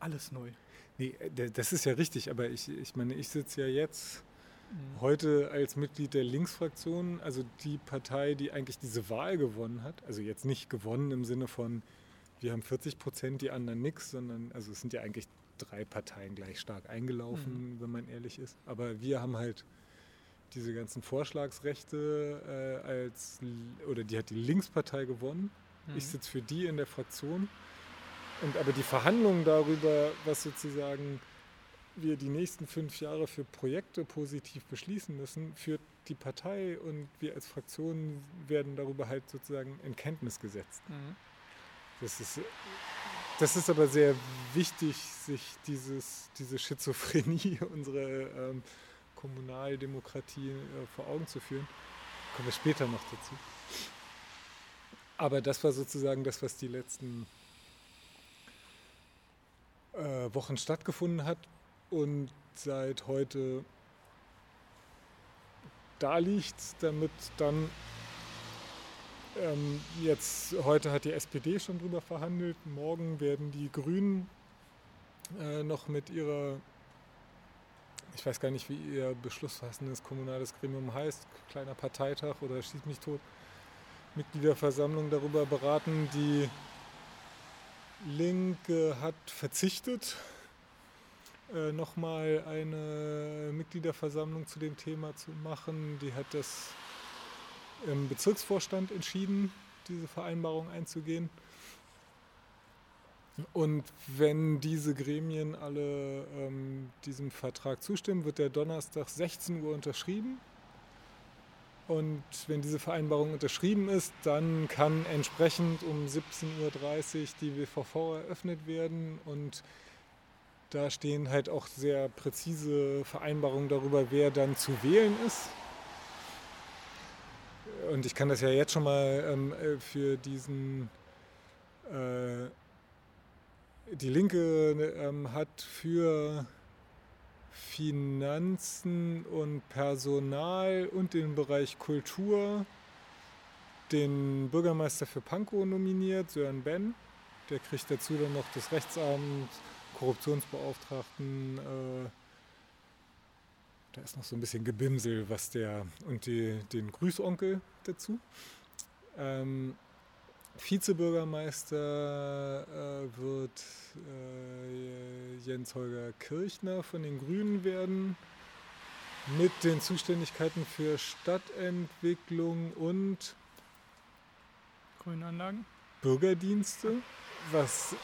alles neu.
Nee, äh, das ist ja richtig, aber ich, ich meine, ich sitze ja jetzt mhm. heute als Mitglied der Linksfraktion, also die Partei, die eigentlich diese Wahl gewonnen hat. Also jetzt nicht gewonnen im Sinne von, wir haben 40 Prozent, die anderen nichts, sondern also es sind ja eigentlich drei Parteien gleich stark eingelaufen, mhm. wenn man ehrlich ist. Aber wir haben halt diese ganzen Vorschlagsrechte äh, als, oder die hat die Linkspartei gewonnen. Mhm. Ich sitze für die in der Fraktion. Und aber die Verhandlungen darüber, was sozusagen wir die nächsten fünf Jahre für Projekte positiv beschließen müssen, führt die Partei und wir als Fraktion werden darüber halt sozusagen in Kenntnis gesetzt. Mhm. Das, ist, das ist aber sehr wichtig, sich dieses, diese Schizophrenie <laughs> unserer ähm, Kommunaldemokratie äh, vor Augen zu führen. Kommen wir später noch dazu. Aber das war sozusagen das, was die letzten äh, Wochen stattgefunden hat und seit heute da liegt, damit dann ähm, jetzt, heute hat die SPD schon drüber verhandelt, morgen werden die Grünen äh, noch mit ihrer ich weiß gar nicht, wie ihr beschlussfassendes kommunales Gremium heißt, kleiner Parteitag oder schieß mich tot, Mitgliederversammlung darüber beraten. Die Linke hat verzichtet, äh, nochmal eine Mitgliederversammlung zu dem Thema zu machen. Die hat das im Bezirksvorstand entschieden, diese Vereinbarung einzugehen. Und wenn diese Gremien alle ähm, diesem Vertrag zustimmen, wird der Donnerstag 16 Uhr unterschrieben. Und wenn diese Vereinbarung unterschrieben ist, dann kann entsprechend um 17.30 Uhr die WVV eröffnet werden. Und da stehen halt auch sehr präzise Vereinbarungen darüber, wer dann zu wählen ist. Und ich kann das ja jetzt schon mal ähm, äh, für diesen äh, die Linke ähm, hat für Finanzen und Personal und den Bereich Kultur den Bürgermeister für Pankow nominiert, Sören Ben. Der kriegt dazu dann noch das Rechtsamt, Korruptionsbeauftragten. Äh, da ist noch so ein bisschen Gebimsel, was der und die, den Grüßonkel dazu. Ähm, Vizebürgermeister äh, wird äh, Jens Holger Kirchner von den Grünen werden mit den Zuständigkeiten für Stadtentwicklung und
Grünanlagen.
Bürgerdienste, was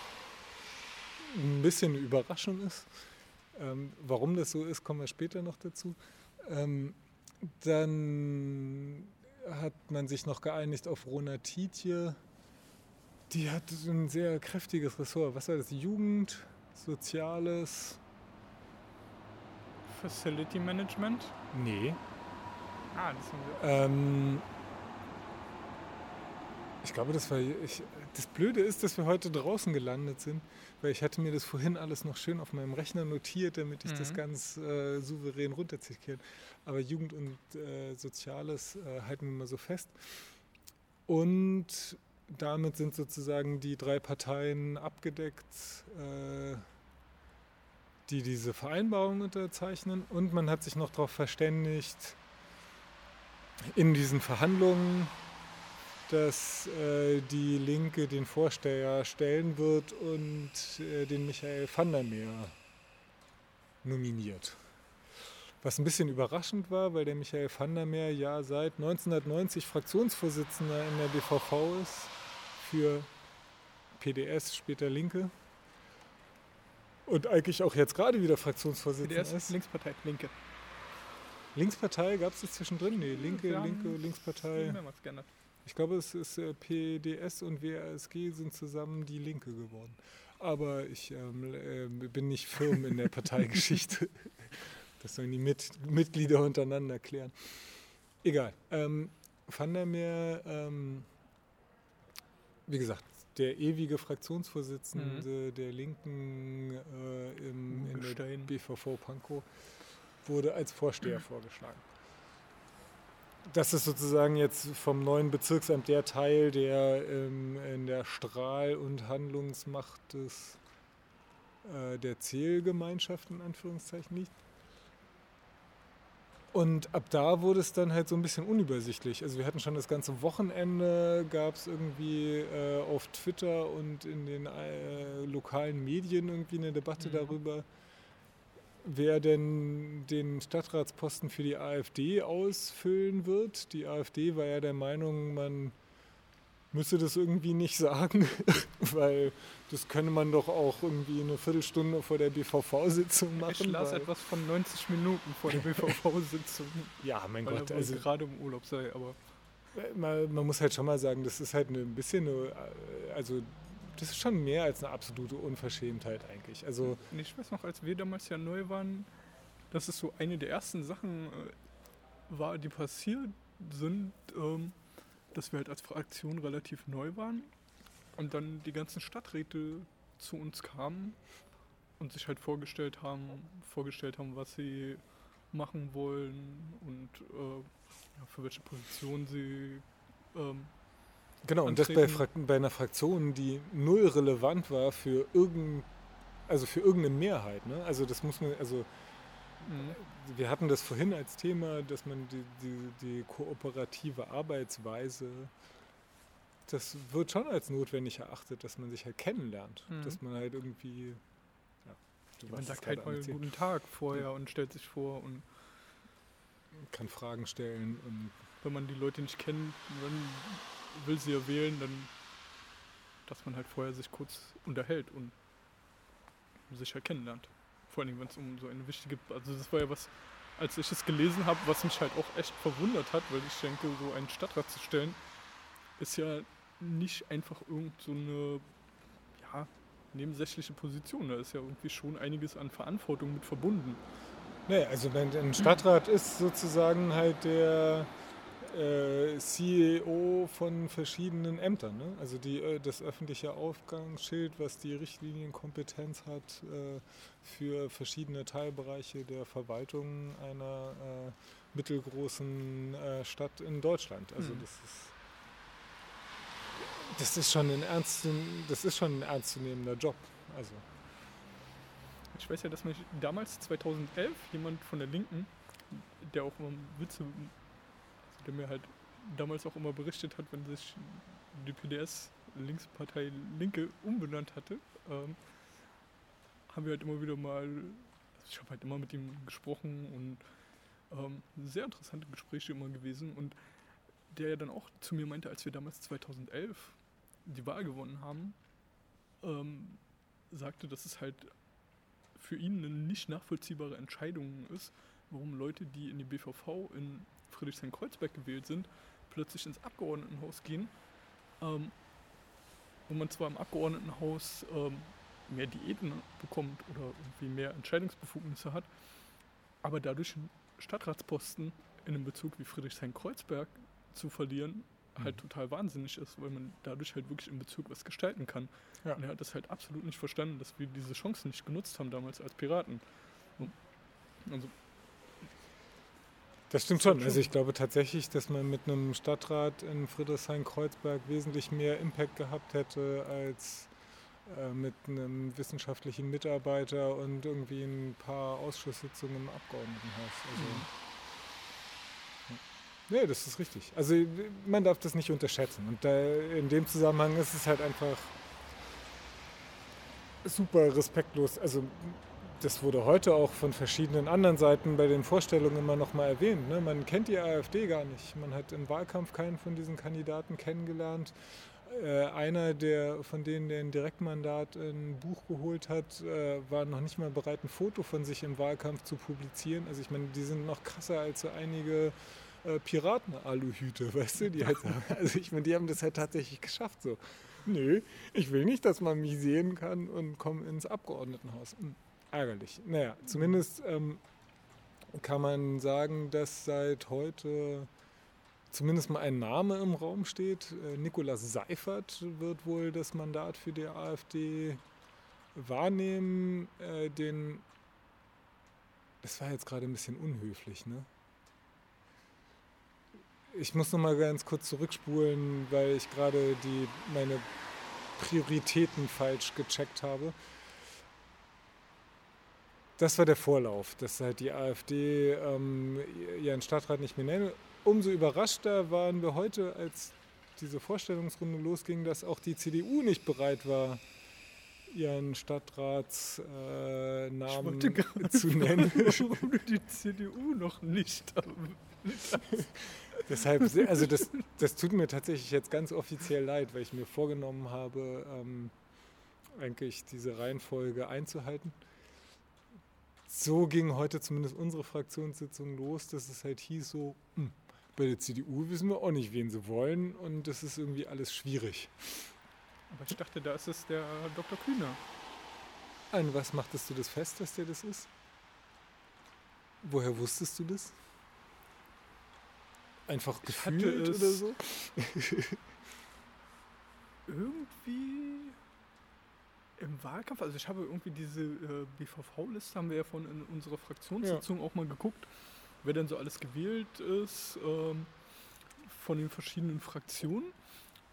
ein bisschen eine Überraschung ist. Ähm, warum das so ist, kommen wir später noch dazu. Ähm, dann hat man sich noch geeinigt auf Rona Tietje die hat ein sehr kräftiges Ressort. Was war das? Jugend, Soziales?
Facility Management?
Nee.
Ah, das
haben wir. Ähm, ich glaube, das war. Ich, das Blöde ist, dass wir heute draußen gelandet sind, weil ich hatte mir das vorhin alles noch schön auf meinem Rechner notiert, damit ich mhm. das ganz äh, souverän runterziehen kann. Aber Jugend und äh, Soziales äh, halten wir mal so fest. Und damit sind sozusagen die drei Parteien abgedeckt, äh, die diese Vereinbarung unterzeichnen. Und man hat sich noch darauf verständigt, in diesen Verhandlungen, dass äh, die Linke den Vorsteher stellen wird und äh, den Michael van der Meer nominiert. Was ein bisschen überraschend war, weil der Michael van der Meer ja seit 1990 Fraktionsvorsitzender in der BVV ist für PDS, später Linke. Und eigentlich auch jetzt gerade wieder Fraktionsvorsitzender PDS, ist.
Linkspartei, Linke.
Linkspartei gab es das zwischendrin? Nee, Linke, Linke, Linkspartei. Ich glaube, es ist äh, PDS und WASG sind zusammen die Linke geworden. Aber ich ähm, äh, bin nicht firm in der Parteigeschichte. <laughs> das sollen die Mit Mitglieder untereinander klären. Egal. Ähm, Van der Meer, ähm, wie gesagt, der ewige Fraktionsvorsitzende mhm. der Linken äh, im, in der BVV Pankow, wurde als Vorsteher mhm. vorgeschlagen. Das ist sozusagen jetzt vom neuen Bezirksamt der Teil, der ähm, in der Strahl- und Handlungsmacht des, äh, der Zählgemeinschaft in Anführungszeichen liegt. Und ab da wurde es dann halt so ein bisschen unübersichtlich. Also wir hatten schon das ganze Wochenende, gab es irgendwie äh, auf Twitter und in den äh, lokalen Medien irgendwie eine Debatte mhm. darüber, wer denn den Stadtratsposten für die AfD ausfüllen wird. Die AfD war ja der Meinung, man müsste das irgendwie nicht sagen, <laughs> weil das könne man doch auch irgendwie eine Viertelstunde vor der BVV-Sitzung machen. Ich
las etwas von 90 Minuten vor der <laughs> BVV-Sitzung.
ja, mein Gott.
Also gerade im Urlaub sei, aber...
Man, man, muss halt schon mal sagen, das ist halt ein bisschen eine, also das ist schon mehr als eine absolute Unverschämtheit eigentlich. Also
ich weiß noch, als wir damals ja neu waren, dass es so eine der ersten Sachen äh, war, die passiert sind, ähm, dass wir halt als Fraktion relativ neu waren und dann die ganzen Stadträte zu uns kamen und sich halt vorgestellt haben, vorgestellt haben, was sie machen wollen und äh, ja, für welche Position sie ähm,
Genau, und das bei, bei, einer Fraktion, die null relevant war für irgendein, also für irgendeine Mehrheit. Ne? Also das muss man, also mhm. wir hatten das vorhin als Thema, dass man die, die, die kooperative Arbeitsweise, das wird schon als notwendig erachtet, dass man sich halt kennenlernt. Mhm. Dass man halt irgendwie,
man sagt halt mal einen guten Tag vorher ja. und stellt sich vor und
kann Fragen stellen und
wenn man die Leute nicht kennt, dann will sie ja wählen, dann dass man halt vorher sich kurz unterhält und sich halt kennenlernt. Vor allem, wenn es um so eine wichtige, also das war ja was, als ich es gelesen habe, was mich halt auch echt verwundert hat, weil ich denke, so einen Stadtrat zu stellen, ist ja nicht einfach irgend so eine, ja, nebensächliche Position. Da ist ja irgendwie schon einiges an Verantwortung mit verbunden.
Nee, also ein Stadtrat ist sozusagen halt der äh, CEO von verschiedenen Ämtern. Ne? Also die, äh, das öffentliche Aufgangsschild, was die Richtlinienkompetenz hat äh, für verschiedene Teilbereiche der Verwaltung einer äh, mittelgroßen äh, Stadt in Deutschland. Also mhm. das ist das ist schon ein ernst, das ist schon ein ernstzunehmender Job. Also.
Ich weiß ja, dass mich damals 2011 jemand von der Linken, der auch immer Witze der mir halt damals auch immer berichtet hat, wenn sich die PDS Linkspartei Linke umbenannt hatte, ähm, haben wir halt immer wieder mal, also ich habe halt immer mit ihm gesprochen und ähm, sehr interessante Gespräche immer gewesen und der ja dann auch zu mir meinte, als wir damals 2011 die Wahl gewonnen haben, ähm, sagte, dass es halt für ihn eine nicht nachvollziehbare Entscheidung ist, warum Leute, die in die BVV in Friedrichshain-Kreuzberg gewählt sind, plötzlich ins Abgeordnetenhaus gehen, ähm, wo man zwar im Abgeordnetenhaus ähm, mehr Diäten bekommt oder irgendwie mehr Entscheidungsbefugnisse hat, aber dadurch einen Stadtratsposten in einem Bezug wie Friedrichshain-Kreuzberg zu verlieren, halt mhm. total wahnsinnig ist, weil man dadurch halt wirklich im Bezug was gestalten kann. Ja. Und er hat das halt absolut nicht verstanden, dass wir diese Chance nicht genutzt haben damals als Piraten. Also
das stimmt schon. Also ich glaube tatsächlich, dass man mit einem Stadtrat in Friedrichshain-Kreuzberg wesentlich mehr Impact gehabt hätte als äh, mit einem wissenschaftlichen Mitarbeiter und irgendwie ein paar Ausschusssitzungen im Abgeordnetenhaus. Also, mhm. Nee, das ist richtig. Also man darf das nicht unterschätzen. Und da, in dem Zusammenhang ist es halt einfach super respektlos. Also das wurde heute auch von verschiedenen anderen Seiten bei den Vorstellungen immer noch mal erwähnt. Ne? Man kennt die AfD gar nicht. Man hat im Wahlkampf keinen von diesen Kandidaten kennengelernt. Äh, einer der, von denen, der ein Direktmandat ein Buch geholt hat, äh, war noch nicht mal bereit, ein Foto von sich im Wahlkampf zu publizieren. Also ich meine, die sind noch krasser als so einige äh, Piraten-Aluhüte, <laughs> weißt du? Die halt, also ich meine, die haben das halt tatsächlich geschafft. So, nö, ich will nicht, dass man mich sehen kann und komme ins Abgeordnetenhaus. Ärgerlich. Naja, zumindest ähm, kann man sagen, dass seit heute zumindest mal ein Name im Raum steht. Äh, Nikolaus Seifert wird wohl das Mandat für die AfD wahrnehmen. Äh, den, das war jetzt gerade ein bisschen unhöflich, ne? Ich muss noch mal ganz kurz zurückspulen, weil ich gerade die meine Prioritäten falsch gecheckt habe. Das war der Vorlauf, dass halt die AfD ähm, ihren Stadtrat nicht mehr nennt. Umso überraschter waren wir heute, als diese Vorstellungsrunde losging, dass auch die CDU nicht bereit war, ihren Stadtratsnamen äh, <laughs> zu nennen.
Die CDU noch nicht <laughs>
Deshalb, also das, das tut mir tatsächlich jetzt ganz offiziell leid, weil ich mir vorgenommen habe, ähm, eigentlich diese Reihenfolge einzuhalten. So ging heute zumindest unsere Fraktionssitzung los, dass es halt hieß so, mh, hm, bei der CDU wissen wir auch nicht, wen sie wollen und das ist irgendwie alles schwierig.
Aber ich dachte, da ist es der Dr. Kühner.
An was machtest du das fest, dass der das ist? Woher wusstest du das? Einfach gefühlt oder so? <laughs>
irgendwie im Wahlkampf, also ich habe irgendwie diese äh, BVV-Liste, haben wir ja von in unserer Fraktionssitzung ja. auch mal geguckt, wer denn so alles gewählt ist ähm, von den verschiedenen Fraktionen.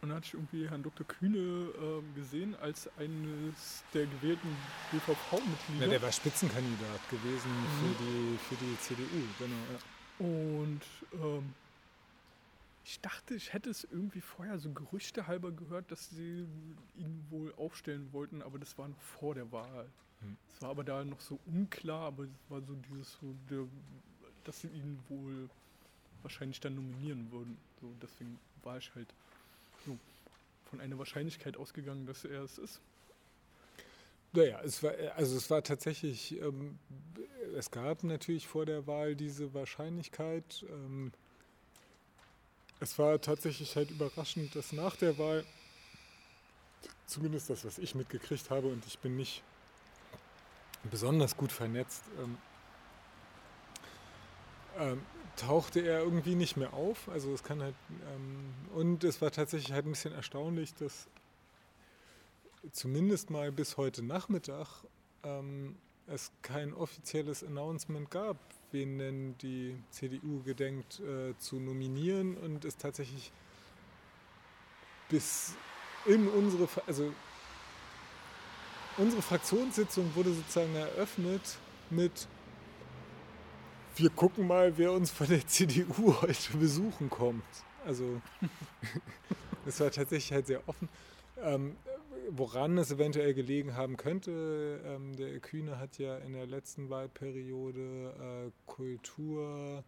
Und da hatte ich irgendwie Herrn Dr. Kühne äh, gesehen als eines der gewählten BVV-Mitglieder.
Ja, der war Spitzenkandidat gewesen mhm. für, die, für die CDU, genau.
Ja. Und ähm, ich dachte, ich hätte es irgendwie vorher so Gerüchte halber gehört, dass sie ihn wohl aufstellen wollten, aber das war noch vor der Wahl. Hm. Es hm. war aber da noch so unklar, aber es war so dieses, so der, dass sie ihn wohl wahrscheinlich dann nominieren würden. So, deswegen war ich halt so von einer Wahrscheinlichkeit ausgegangen, dass er es ist.
Naja, es war, also es war tatsächlich, ähm, es gab natürlich vor der Wahl diese Wahrscheinlichkeit. Ähm, es war tatsächlich halt überraschend, dass nach der Wahl, zumindest das, was ich mitgekriegt habe, und ich bin nicht besonders gut vernetzt, ähm, ähm, tauchte er irgendwie nicht mehr auf. Also es kann halt ähm, und es war tatsächlich halt ein bisschen erstaunlich, dass zumindest mal bis heute Nachmittag ähm, es kein offizielles Announcement gab, wen denn die CDU gedenkt äh, zu nominieren und es tatsächlich bis in unsere, also unsere Fraktionssitzung wurde sozusagen eröffnet mit wir gucken mal, wer uns von der CDU <laughs> heute besuchen kommt. Also <laughs> das war tatsächlich halt sehr offen. Ähm, woran es eventuell gelegen haben könnte, ähm, der Kühne hat ja in der letzten Wahlperiode äh, Kultur,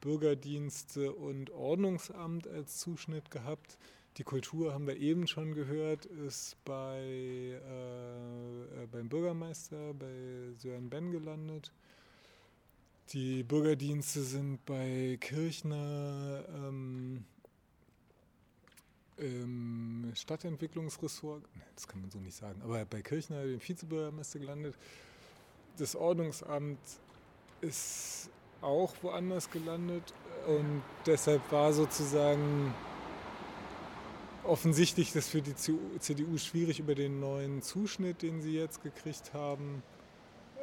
Bürgerdienste und Ordnungsamt als Zuschnitt gehabt. Die Kultur, haben wir eben schon gehört, ist bei, äh, äh beim Bürgermeister, bei Sören Ben gelandet. Die Bürgerdienste sind bei Kirchner ähm, im Stadtentwicklungsressort, das kann man so nicht sagen, aber bei Kirchner, dem Vizebürgermeister gelandet. Das Ordnungsamt ist auch woanders gelandet und deshalb war sozusagen offensichtlich das für die CDU schwierig über den neuen Zuschnitt, den sie jetzt gekriegt haben,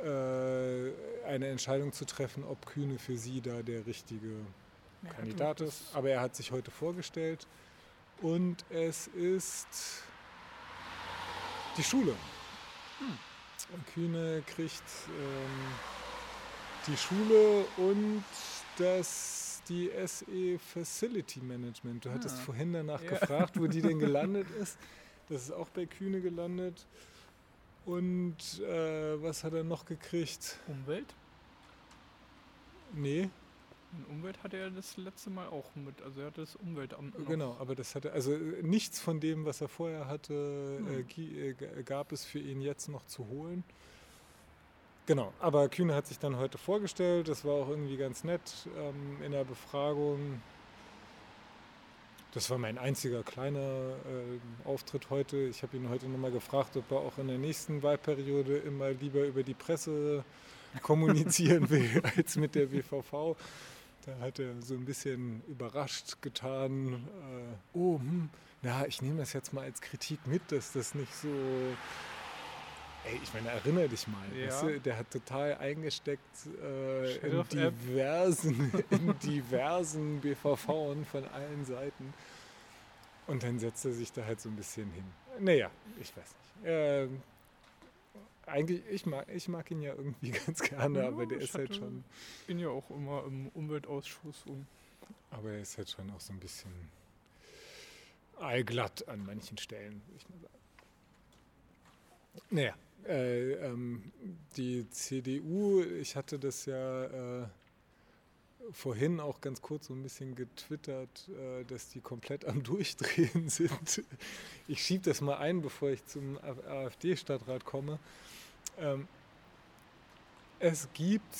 äh, eine Entscheidung zu treffen, ob Kühne für sie da der richtige Kandidat ist. Aber er hat sich heute vorgestellt und es ist die Schule. Hm. Kühne kriegt ähm, die Schule und das die SE Facility Management. Du hattest ah. vorhin danach ja. gefragt, wo die denn <laughs> gelandet ist. Das ist auch bei Kühne gelandet. Und äh, was hat er noch gekriegt?
Umwelt?
Nee.
Und Umwelt hatte er das letzte Mal auch mit, also er hatte das Umweltamt. Noch.
Genau, aber das hatte, also nichts von dem, was er vorher hatte, hm. äh, äh gab es für ihn jetzt noch zu holen. Genau, aber Kühne hat sich dann heute vorgestellt, das war auch irgendwie ganz nett ähm, in der Befragung. Das war mein einziger kleiner äh, Auftritt heute. Ich habe ihn heute nochmal gefragt, ob er auch in der nächsten Wahlperiode immer lieber über die Presse kommunizieren will <laughs> als mit der BVV. Da hat er so ein bisschen überrascht getan. Äh, oh, hm, na, ich nehme das jetzt mal als Kritik mit, dass das nicht so. Ey, ich meine, erinnere dich mal.
Ja.
Weißt du, der hat total eingesteckt äh, in, diversen, <laughs> in diversen BVV von allen Seiten. Und dann setzt er sich da halt so ein bisschen hin. Naja, ich weiß nicht. Ähm, eigentlich, ich mag, ich mag ihn ja irgendwie <laughs> ganz gerne,
Ja,
aber der
ich
ist halt schon.
bin ja auch immer im Umweltausschuss und
Aber er ist halt schon auch so ein bisschen allglatt an manchen Stellen, würde ich mal sagen. Naja, äh, ähm, die CDU, ich hatte das ja äh, vorhin auch ganz kurz so ein bisschen getwittert, äh, dass die komplett am Durchdrehen <laughs> sind. Ich schiebe das mal ein, bevor ich zum AfD-Stadtrat komme. Ähm, es gibt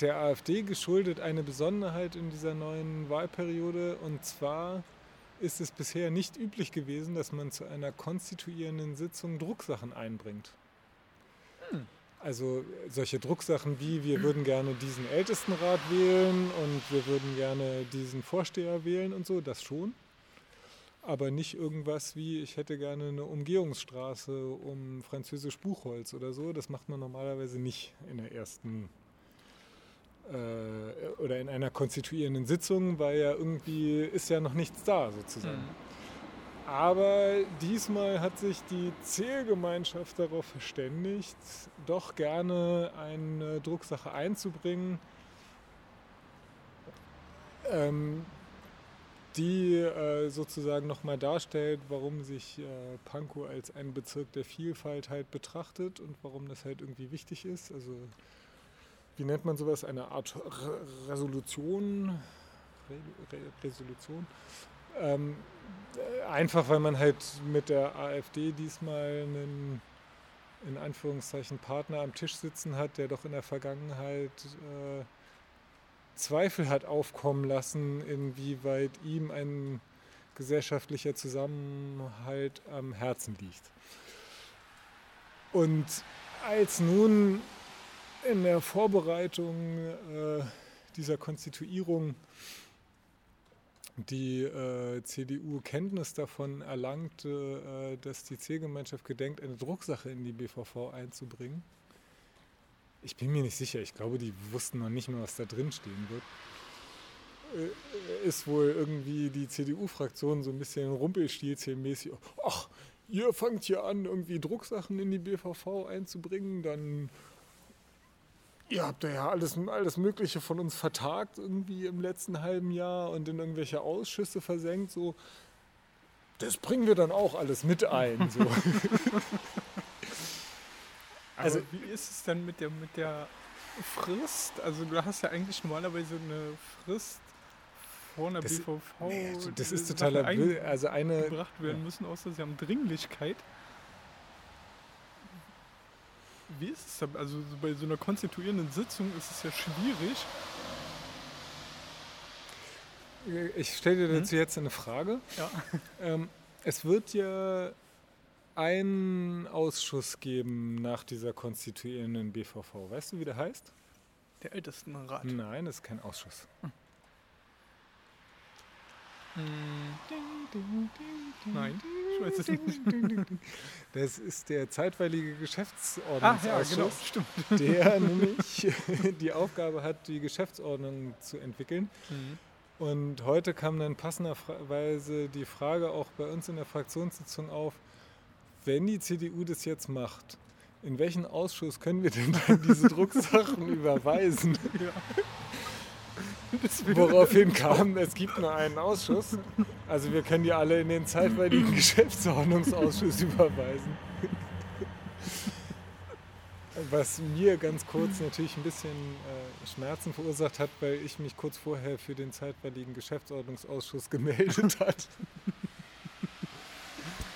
der AfD geschuldet eine Besonderheit in dieser neuen Wahlperiode. Und zwar ist es bisher nicht üblich gewesen, dass man zu einer konstituierenden Sitzung Drucksachen einbringt. Also solche Drucksachen wie, wir würden gerne diesen Ältestenrat wählen und wir würden gerne diesen Vorsteher wählen und so, das schon. Aber nicht irgendwas wie, ich hätte gerne eine Umgehungsstraße um Französisch Buchholz oder so. Das macht man normalerweise nicht in der ersten äh, oder in einer konstituierenden Sitzung, weil ja irgendwie ist ja noch nichts da sozusagen. Aber diesmal hat sich die Zählgemeinschaft darauf verständigt, doch gerne eine Drucksache einzubringen, ähm, die äh, sozusagen nochmal darstellt, warum sich äh, Pankow als ein Bezirk der Vielfalt halt betrachtet und warum das halt irgendwie wichtig ist. Also wie nennt man sowas? Eine Art Re Resolution. Re Re Resolution. Ähm, äh, einfach weil man halt mit der AfD diesmal einen in Anführungszeichen Partner am Tisch sitzen hat, der doch in der Vergangenheit äh, Zweifel hat aufkommen lassen, inwieweit ihm ein gesellschaftlicher Zusammenhalt am Herzen liegt. Und als nun in der Vorbereitung äh, dieser Konstituierung die äh, CDU Kenntnis davon erlangte, äh, dass die Zielgemeinschaft gedenkt, eine Drucksache in die BVV einzubringen. Ich bin mir nicht sicher, ich glaube, die wussten noch nicht mal, was da drin stehen wird. Äh, ist wohl irgendwie die CDU-Fraktion so ein bisschen rumpelstilzchen-mäßig. Ach, ihr fangt hier an, irgendwie Drucksachen in die BVV einzubringen, dann ihr habt ja alles, alles Mögliche von uns vertagt irgendwie im letzten halben Jahr und in irgendwelche Ausschüsse versenkt, so. Das bringen wir dann auch alles mit ein. So. <laughs>
Also
Also-
wie ist es denn mit der mit der Frist? Also du hast ja eigentlich normalerweise eine Frist vor einer
Das-
BVV.
Nee, also das ist totaler Bild. Also eine.
eingebracht werden müssen, außer sie haben Dringlichkeit. Wie ist es denn? Also so bei so einer konstituierenden Sitzung ist es ja schwierig.
Ich stelle dir
Mhm.
dazu jetzt eine Frage.
Ja.
Ähm, es wird ja einen Ausschuss geben nach dieser konstituierenden BVV. Weißt du, wie der heißt?
Der Ältestenrat.
Nein, das ist kein Ausschuss.
Nein, ich weiß es nicht.
Das ist der zeitweilige
Ah, ja,
Geschäftsordnungsausschuss,
genau,
der nämlich <laughs> die Aufgabe hat, die Geschäftsordnung zu entwickeln.
Mhm.
Und heute kam dann passenderweise die Frage auch bei uns in der Fraktionssitzung auf, wenn die CDU das jetzt macht, in welchen Ausschuss können wir denn dann diese Drucksachen <laughs> überweisen?
Ja.
Woraufhin kam, es gibt nur einen Ausschuss. Also wir können die alle in den zeitweiligen <clears throat> Geschäftsordnungsausschuss überweisen. Was mir ganz kurz natürlich ein bisschen äh, Schmerzen verursacht hat, weil ich mich kurz vorher für den zeitweiligen Geschäftsordnungsausschuss gemeldet <laughs> hat.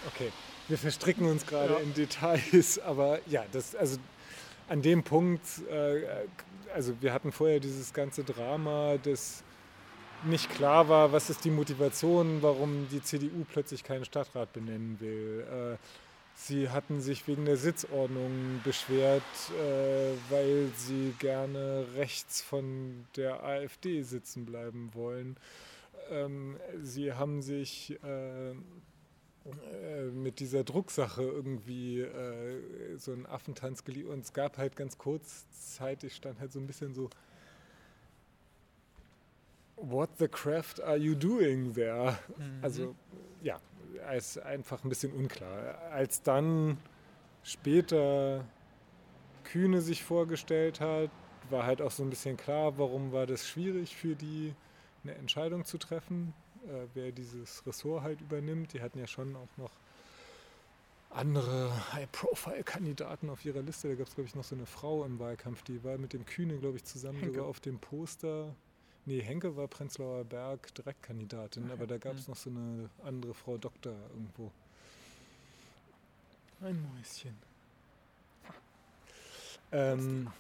Okay, wir verstricken uns gerade
Ja.
in Details, <laughs> aber ja, das, also an dem Punkt, äh, also wir hatten vorher dieses ganze Drama, das nicht klar war, was ist die Motivation, warum die CDU plötzlich keinen Stadtrat benennen will. Äh, Sie hatten sich wegen der Sitzordnung beschwert, äh, weil sie gerne rechts von der AfD sitzen bleiben wollen. Ähm, sie haben sich äh, mit dieser Drucksache irgendwie äh, so einen Affentanz geliehen. Und es gab halt ganz kurzzeitig, stand halt so ein bisschen so, What the craft are you doing there? Mhm. Also ja, ist einfach ein bisschen unklar. Als dann später Kühne sich vorgestellt hat, war halt auch so ein bisschen klar, warum war das schwierig für die, eine Entscheidung zu treffen, äh, wer dieses Ressort halt übernimmt. Die hatten ja schon auch noch andere High-Profile-Kandidaten auf ihrer Liste. Da gab es, glaube ich, noch so eine Frau im Wahlkampf, die war mit dem Kühne, glaube ich, zusammen Henke. sogar auf dem Poster. Nee, Henke war Prenzlauer Berg Direktkandidatin, okay. aber da gab es mhm. noch so eine andere Frau Doktor irgendwo. Ein Mäuschen. Ähm,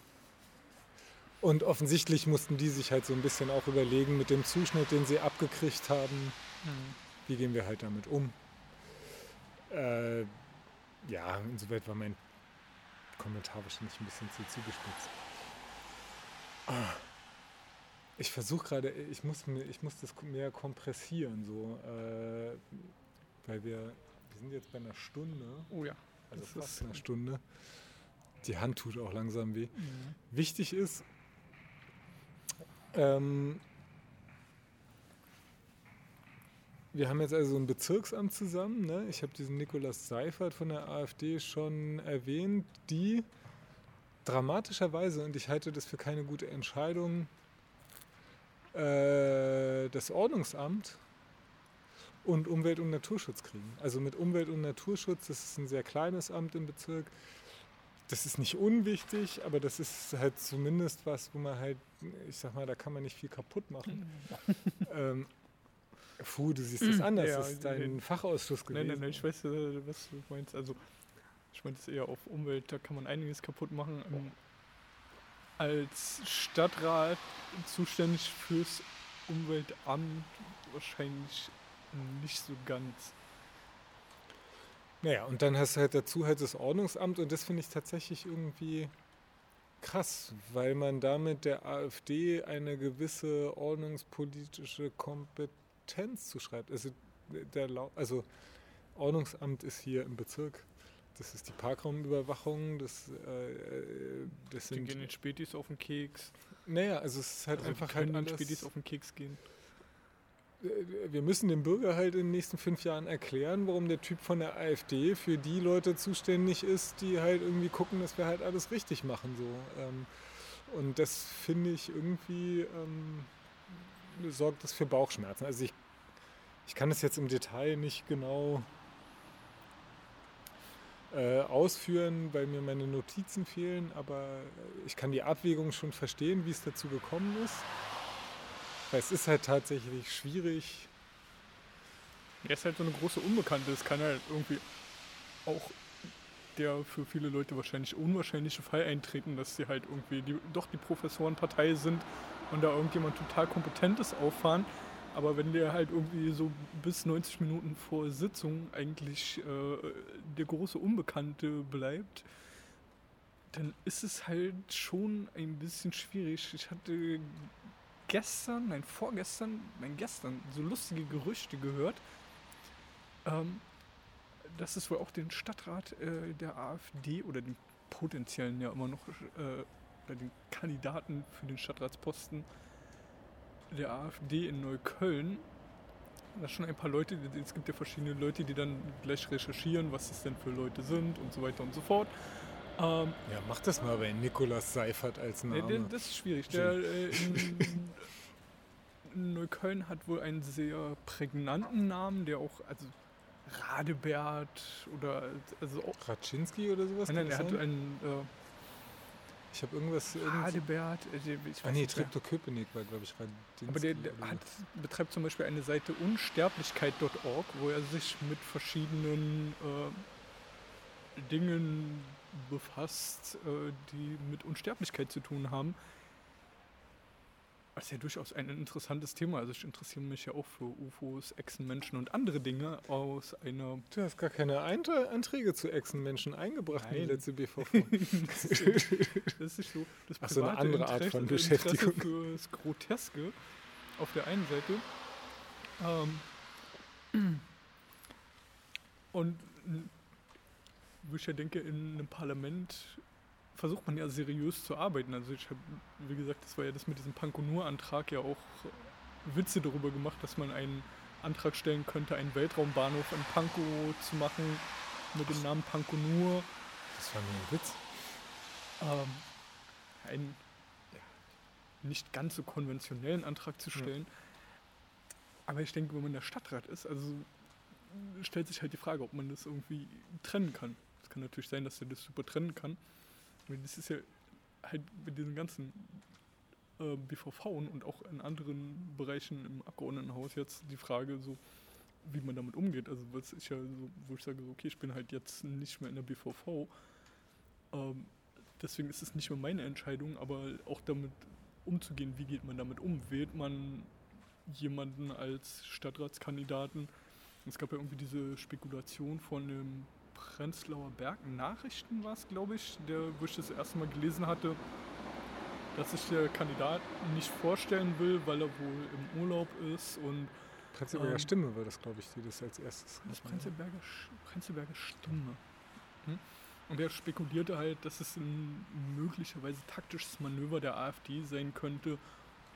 und offensichtlich mussten die sich halt so ein bisschen auch überlegen mit dem Zuschnitt, den sie abgekriegt haben, mhm. wie gehen wir halt damit um. Äh, ja, insoweit war mein Kommentar wahrscheinlich ein bisschen zu zugespitzt. Ah. Ich versuche gerade, ich muss, ich muss das mehr kompressieren, so, äh, weil wir, wir sind jetzt bei einer Stunde.
Oh ja.
Also das fast einer Stunde. Die Hand tut auch langsam weh. Mhm. Wichtig ist, ähm, wir haben jetzt also ein Bezirksamt zusammen. Ne? Ich habe diesen Nikolaus Seifert von der AfD schon erwähnt, die dramatischerweise, und ich halte das für keine gute Entscheidung, äh, das Ordnungsamt und Umwelt- und Naturschutz kriegen. Also mit Umwelt- und Naturschutz, das ist ein sehr kleines Amt im Bezirk. Das ist nicht unwichtig, aber das ist halt zumindest was, wo man halt, ich sag mal, da kann man nicht viel kaputt machen. ähm, Puh, du siehst das anders. Ja, das ist dein nee, Fachausschuss gewesen.
Nein, nein, nein, ich weiß, äh, was du meinst. Also, ich meine es eher auf Umwelt, da kann man einiges kaputt machen. Ähm, als Stadtrat zuständig fürs Umweltamt wahrscheinlich nicht so ganz.
Naja, und dann hast du halt dazu halt das Ordnungsamt und das finde ich tatsächlich irgendwie krass, weil man damit der AfD eine gewisse ordnungspolitische Kompetenz zuschreibt. Also, der, also Ordnungsamt ist hier im Bezirk das ist die Parkraumüberwachung, das, äh, das
sind... Die gehen den Spätis auf den Keks.
Naja, also es ist halt also einfach
halt alles... Spätis auf den Keks gehen.
Äh, wir müssen dem Bürger halt in den nächsten fünf Jahren erklären, warum der Typ von der AfD für die Leute zuständig ist, die halt irgendwie gucken, dass wir halt alles richtig machen. So. Ähm, und das finde ich irgendwie ähm, sorgt das für Bauchschmerzen. Also ich, ich kann das jetzt im Detail nicht genau äh, ausführen, weil mir meine Notizen fehlen, aber ich kann die Abwägung schon verstehen, wie es dazu gekommen ist. Es ist halt tatsächlich schwierig.
Er ist halt so eine große Unbekannte. Es kann halt irgendwie auch der für viele Leute wahrscheinlich unwahrscheinliche Fall eintreten, dass sie halt irgendwie die, doch die Professorenpartei sind und da irgendjemand total Kompetentes auffahren aber wenn der halt irgendwie so bis 90 Minuten vor Sitzung eigentlich äh, der große Unbekannte bleibt, dann ist es halt schon ein bisschen schwierig. Ich hatte gestern, nein, vorgestern, nein, gestern so lustige Gerüchte gehört, ähm, dass es wohl auch den Stadtrat äh, der AfD oder den potenziellen ja immer noch, äh, oder den Kandidaten für den Stadtratsposten der AfD in Neukölln. Da schon ein paar Leute, es gibt ja verschiedene Leute, die dann gleich recherchieren, was das denn für Leute sind und so weiter und so fort.
Ähm, ja, mach das mal bei Nikolaus Seifert als Name.
Das ist schwierig. Der, äh, <laughs> in, Neukölln hat wohl einen sehr prägnanten Namen, der auch, also Radebert oder also
auch, Raczynski oder sowas?
Nein, nein, er hat einen äh,
ich habe irgendwas.
Hadebert.
Äh, ah, nee, Treptow-Köpenick war, glaube ich, Radinski.
Aber der, der hat, betreibt zum Beispiel eine Seite unsterblichkeit.org, wo er sich mit verschiedenen äh, Dingen befasst, äh, die mit Unsterblichkeit zu tun haben. Das ist ja durchaus ein interessantes Thema. Also ich interessiere mich ja auch für UFOs, Echsenmenschen und andere Dinge aus einer...
Du hast gar keine Einträge zu Echsenmenschen eingebracht
Nein.
in die letzte BVV. <laughs>
das, ist, das ist so das
Ach so, eine andere Art von
Interesse
Beschäftigung.
fürs Groteske auf der einen Seite. Ähm, <clears throat> und wo ich ja denke, in einem Parlament versucht man ja seriös zu arbeiten. Also ich habe, wie gesagt, das war ja das mit diesem Pankonur-Antrag ja auch Witze darüber gemacht, dass man einen Antrag stellen könnte, einen Weltraumbahnhof in Pankow zu machen mit dem Namen Pankonur.
Das war nur ein Witz.
ähm, einen nicht ganz so konventionellen Antrag zu
Ja.
stellen. Aber ich denke, wenn man der Stadtrat ist, also stellt sich halt die Frage, ob man das irgendwie trennen kann. Es kann natürlich sein, dass er das super trennen kann. Aber das ist ja halt mit diesen ganzen äh, BVV und auch in anderen Bereichen im Abgeordnetenhaus jetzt die Frage, so wie man damit umgeht. Also was ich ja so, wo ich sage, okay, ich bin halt jetzt nicht mehr in der BVV. Ähm, deswegen ist es nicht mehr meine Entscheidung, aber auch damit umzugehen, wie geht man damit um? Wählt man jemanden als Stadtratskandidaten? Es gab ja irgendwie diese Spekulation von dem Prenzlauer Berg Nachrichten war es, glaube ich, der, wo ich das erste Mal gelesen hatte, dass sich der Kandidat nicht vorstellen will, weil er wohl im Urlaub ist und
Prenzlberger
Ähm.
Stimme war das, glaube ich, die das als erstes.
das Prenzlberger, Prenzlberger Stimme. Hm? Und er spekulierte halt, dass es ein möglicherweise taktisches Manöver der AfD sein könnte,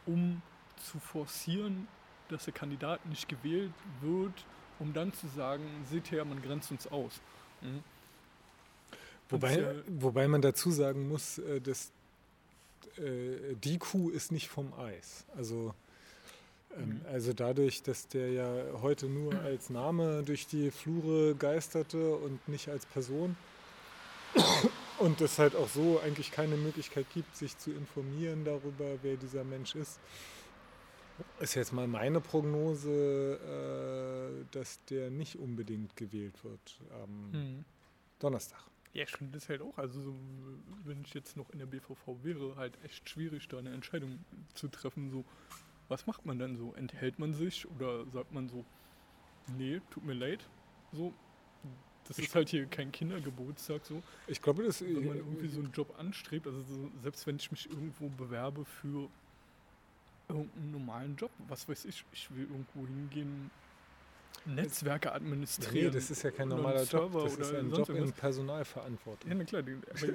um zu forcieren, dass der Kandidat nicht gewählt wird, um dann zu sagen, seht her, man grenzt uns aus. Hm?
Wobei, wobei man dazu sagen muss, äh, dass äh, die Kuh ist nicht vom Eis. Also, ähm,
Mhm.
also dadurch, dass der ja heute nur als Name durch die Flure geisterte und nicht als Person und es halt auch so eigentlich keine Möglichkeit gibt, sich zu informieren darüber, wer dieser Mensch ist, ist jetzt mal meine Prognose, äh, dass der nicht unbedingt gewählt wird am
Hm.
Donnerstag.
Ja, ich finde das halt auch. Also, so, wenn ich jetzt noch in der BVV wäre, halt echt schwierig, da eine Entscheidung zu treffen. So, was macht man dann so? Enthält man sich oder sagt man so, nee, tut mir leid? So, das
Ich-
ist halt hier kein Kindergeburtstag. So,
Ich glaube, das
wenn man irgendwie so einen Job anstrebt, also so, selbst wenn ich mich irgendwo bewerbe für irgendeinen normalen Job, was weiß ich, ich will irgendwo hingehen, Netzwerke administrieren.
Nee, das ist ja kein normaler Job. Das ist
oder
ein Job in. Personalverantwortung.
Ja, na klar, also,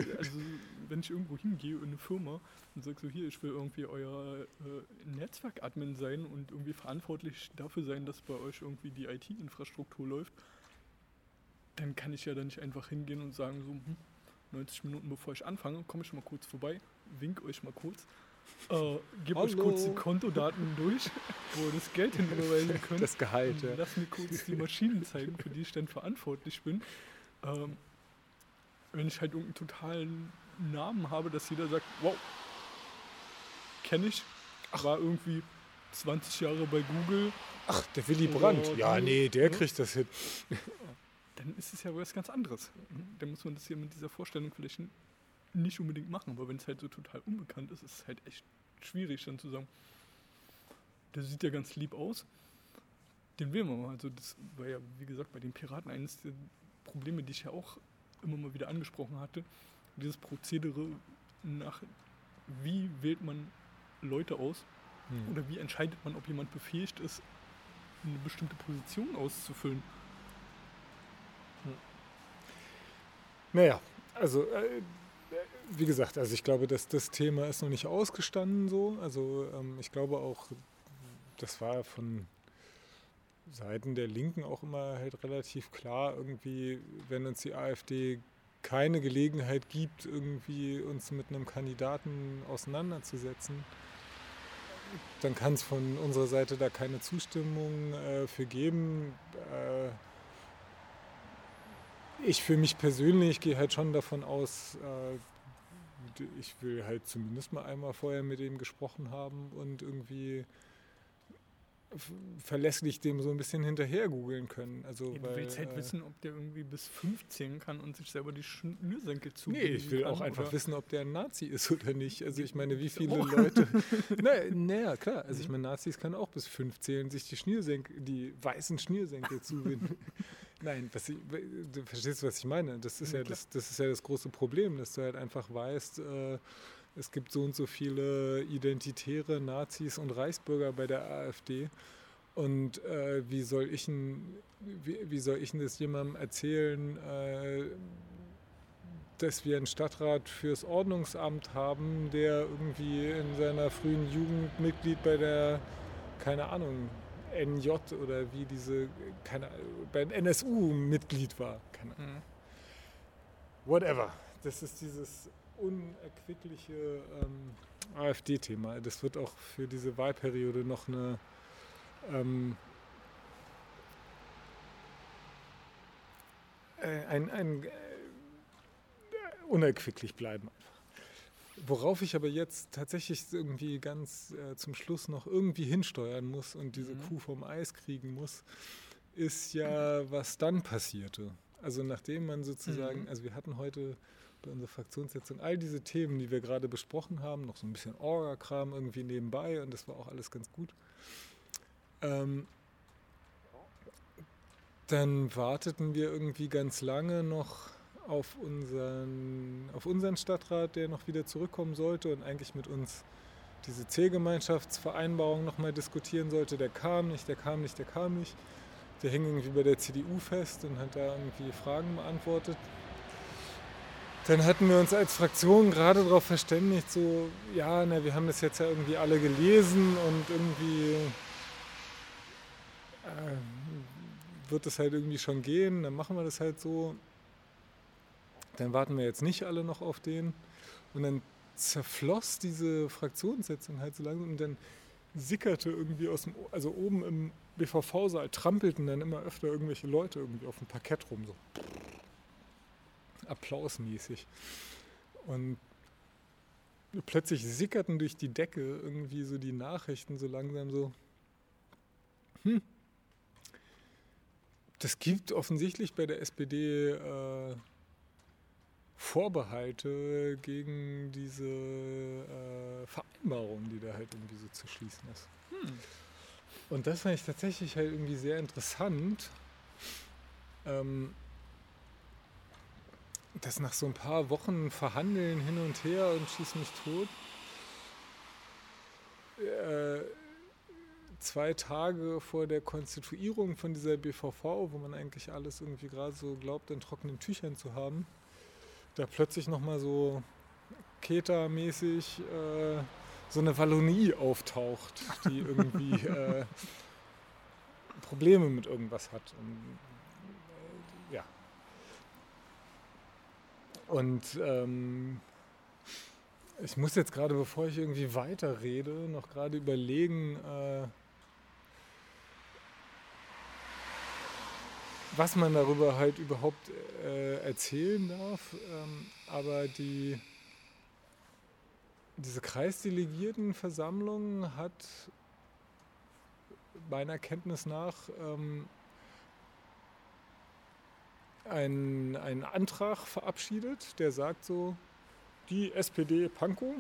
wenn ich irgendwo hingehe in eine Firma und sage so, hier, ich will irgendwie euer äh, Netzwerkadmin sein und irgendwie verantwortlich dafür sein, dass bei euch irgendwie die IT-Infrastruktur läuft, dann kann ich ja dann nicht einfach hingehen und sagen so, hm, 90 Minuten bevor ich anfange, komme ich mal kurz vorbei, wink euch mal kurz, äh, gebe euch kurz die
Hallo.
Kontodaten durch, wo ihr das Geld hinüberweisen könnt.
Das Gehalt, ja.
Lass mir kurz die Maschinen zeigen, für die ich dann verantwortlich bin. Ähm, wenn ich halt irgendeinen totalen Namen habe, dass jeder sagt, wow, kenne ich, war irgendwie 20 Jahre bei Google,
Ach, der Willy
Oder
Brandt. Ja,
du,
nee, der
ne?
kriegt das hin.
dann ist es ja was ganz anderes. Dann muss man das hier mit dieser Vorstellung vielleicht nicht unbedingt machen, aber wenn es halt so total unbekannt ist, ist es halt echt schwierig dann zu sagen, der sieht ja ganz lieb aus, den wählen wir mal. Also das war ja, wie gesagt, bei den Piraten eines der Probleme, die ich ja auch immer mal wieder angesprochen hatte, dieses Prozedere nach, wie wählt man Leute aus
Hm.
oder wie entscheidet man, ob jemand befähigt ist, eine bestimmte Position auszufüllen.
Naja, also äh, wie gesagt, also ich glaube, dass das Thema ist noch nicht ausgestanden so. Also ähm, ich glaube auch, das war von Seiten der Linken auch immer halt relativ klar, irgendwie, wenn uns die AfD keine Gelegenheit gibt, irgendwie uns mit einem Kandidaten auseinanderzusetzen, dann kann es von unserer Seite da keine Zustimmung äh, für geben. Äh, ich für mich persönlich gehe halt schon davon aus, äh, ich will halt zumindest mal einmal vorher mit ihm gesprochen haben und irgendwie verlässlich dem so ein bisschen hinterher googeln können. Also,
Ja,
weil,
du willst halt
äh,
wissen, ob der irgendwie bis 15 kann und sich selber die Schnürsenkel zu.
Nee, ich will auch einfach
oder?
wissen, ob der ein Nazi ist oder nicht. Also ich meine, wie viele
Oh.
Leute. <laughs> Naja, naja, klar. Also ich meine, Nazis können auch bis fünf zählen, sich die Schnürsenkel, die weißen Schnürsenkel zubinden. <laughs> Nein, was ich, du verstehst, was ich meine. Das ist
Ja,
ja das, das ist ja das große Problem, dass du halt einfach weißt, äh, es gibt so und so viele identitäre Nazis und Reichsbürger bei der AfD. Und äh, wie soll ich denn, wie, wie soll ich denn das jemandem erzählen, äh, dass wir einen Stadtrat fürs Ordnungsamt haben, der irgendwie in seiner frühen Jugend Mitglied bei der, keine Ahnung, NJ oder wie diese, keine, beim NSU Mitglied war.
Mhm.
whatever. Das ist dieses unerquickliche ähm, AfD-Thema. Das wird auch für diese Wahlperiode noch eine ähm, äh, ein, ein äh, unerquicklich bleiben. Worauf ich aber jetzt tatsächlich irgendwie ganz äh, zum Schluss noch irgendwie hinsteuern muss und diese
Mhm.
Kuh vom Eis kriegen muss, ist ja, was dann passierte. Also nachdem man sozusagen,
Mhm.
also wir hatten heute bei unserer Fraktionssitzung all diese Themen, die wir gerade besprochen haben, noch so ein bisschen Orga-Kram irgendwie nebenbei und das war auch alles ganz gut. Ähm, dann warteten wir irgendwie ganz lange noch auf unseren, auf unseren Stadtrat, der noch wieder zurückkommen sollte und eigentlich mit uns diese Zielgemeinschaftsvereinbarung nochmal diskutieren sollte. Der kam nicht, der kam nicht, der kam nicht. Der hing irgendwie bei der CDU fest und hat da irgendwie Fragen beantwortet. Dann hatten wir uns als Fraktion gerade darauf verständigt, so, ja, na, wir haben das jetzt ja irgendwie alle gelesen und irgendwie äh, wird es halt irgendwie schon gehen, dann machen wir das halt so. Dann warten wir jetzt nicht alle noch auf den. Und dann zerfloss diese Fraktionssitzung halt so langsam und dann sickerte irgendwie aus dem, also oben im BVV-Saal trampelten dann immer öfter irgendwelche Leute irgendwie auf dem Parkett rum, so applausmäßig. Und plötzlich sickerten durch die Decke irgendwie so die Nachrichten so langsam so, hm, das gibt offensichtlich bei der SPD äh, Vorbehalte gegen diese äh, Vereinbarung, die da halt irgendwie so zu schließen ist.
Hm.
Und das fand ich tatsächlich halt irgendwie sehr interessant, ähm, dass nach so ein paar Wochen Verhandeln hin und her und schieß mich tot, äh, zwei Tage vor der Konstituierung von dieser BVV, wo man eigentlich alles irgendwie gerade so glaubt, in trockenen Tüchern zu haben, da plötzlich nochmal so Keta-mäßig äh, so eine Wallonie auftaucht, die <laughs> irgendwie äh, Probleme mit irgendwas hat. Und, äh, ja. Und ähm, ich muss jetzt gerade, bevor ich irgendwie weiterrede, noch gerade überlegen, was man darüber halt überhaupt äh, erzählen darf. Ähm, aber die, diese Kreisdelegiertenversammlung hat meiner Kenntnis nach ähm, einen, einen Antrag verabschiedet, der sagt so, die SPD Pankow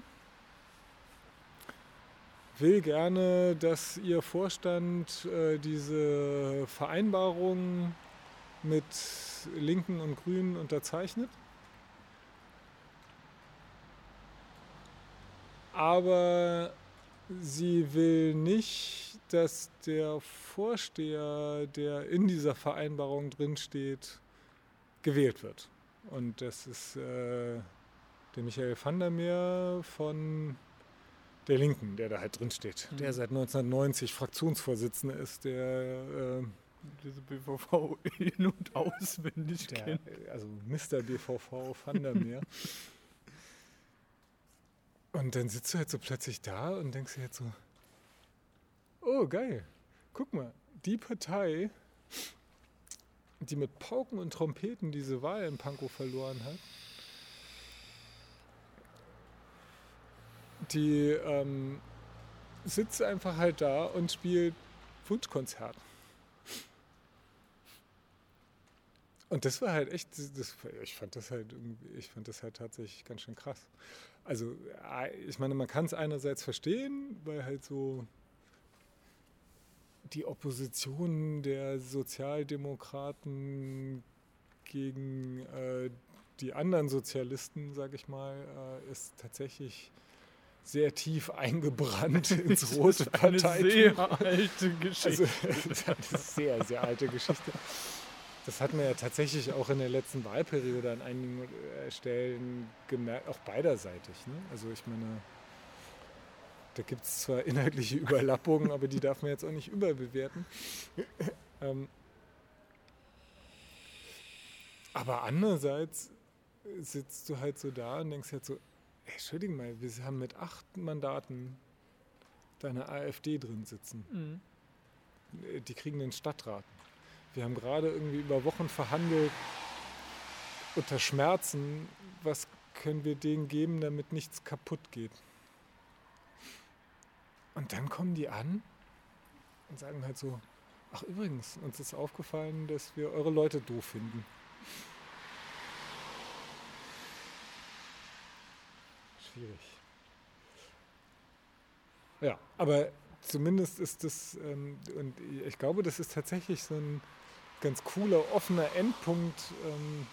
will gerne, dass ihr Vorstand äh, diese Vereinbarung mit Linken und Grünen unterzeichnet. Aber sie will nicht, dass der Vorsteher, der in dieser Vereinbarung drinsteht, gewählt wird. Und das ist äh, der Michael van der Meer von der Linken, der da halt drinsteht.
Mhm.
Der seit 1990 Fraktionsvorsitzender ist, der, äh,
Diese BVV in- und auswendig
der
kennt.
also Mr. BVV van der Meer. Und dann sitzt du halt so plötzlich da und denkst dir halt so, oh geil, guck mal, die Partei, die mit Pauken und Trompeten diese Wahl in Pankow verloren hat, die ähm, sitzt einfach halt da und spielt Wunschkonzert. Und das war halt echt, das, ich fand das halt ich fand das halt tatsächlich ganz schön krass. Also, ich meine, man kann es einerseits verstehen, weil halt so die Opposition der Sozialdemokraten gegen äh, die anderen Sozialisten, sage ich mal, äh, ist tatsächlich sehr tief <laughs> eingebrannt ins rote Partei.
Sehr alte Geschichte. Also, <laughs>
das ist eine sehr, sehr alte Geschichte. Das hat man ja tatsächlich auch in der letzten Wahlperiode an einigen äh, Stellen gemerkt, auch beiderseitig. Ne? Also ich meine, da gibt es zwar inhaltliche <laughs> Überlappungen, aber die darf man jetzt auch nicht überbewerten. <laughs> Ähm, aber andererseits sitzt du halt so da und denkst halt so, ey, Entschuldigung mal, wir haben mit acht Mandaten deine AfD drin sitzen. Mhm. Die kriegen den Stadtrat. Wir haben gerade irgendwie über Wochen verhandelt unter Schmerzen, was können wir denen geben, damit nichts kaputt geht. Und dann kommen die an und sagen halt so, ach übrigens, uns ist aufgefallen, dass wir eure Leute doof finden. Schwierig. Ja, aber zumindest ist das, ähm, und ich glaube, das ist tatsächlich so ein ganz cooler, offener Endpunkt. Ähm,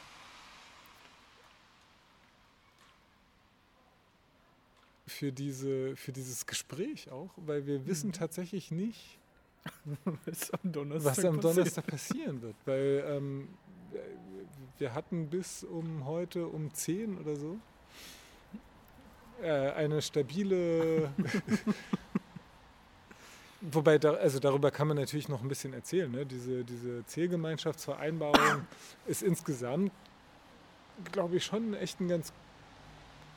für, diese, für dieses Gespräch auch, weil wir wissen mhm. tatsächlich nicht, <laughs> was am Donnerstag, was am Donnerstag passieren wird. Weil ähm, wir hatten bis um heute um 10 oder so äh, eine stabile <laughs> Wobei, da, also darüber kann man natürlich noch ein bisschen erzählen. Ne? Diese, diese Zielgemeinschaftsvereinbarung ist insgesamt, glaube ich, schon echt ein ganz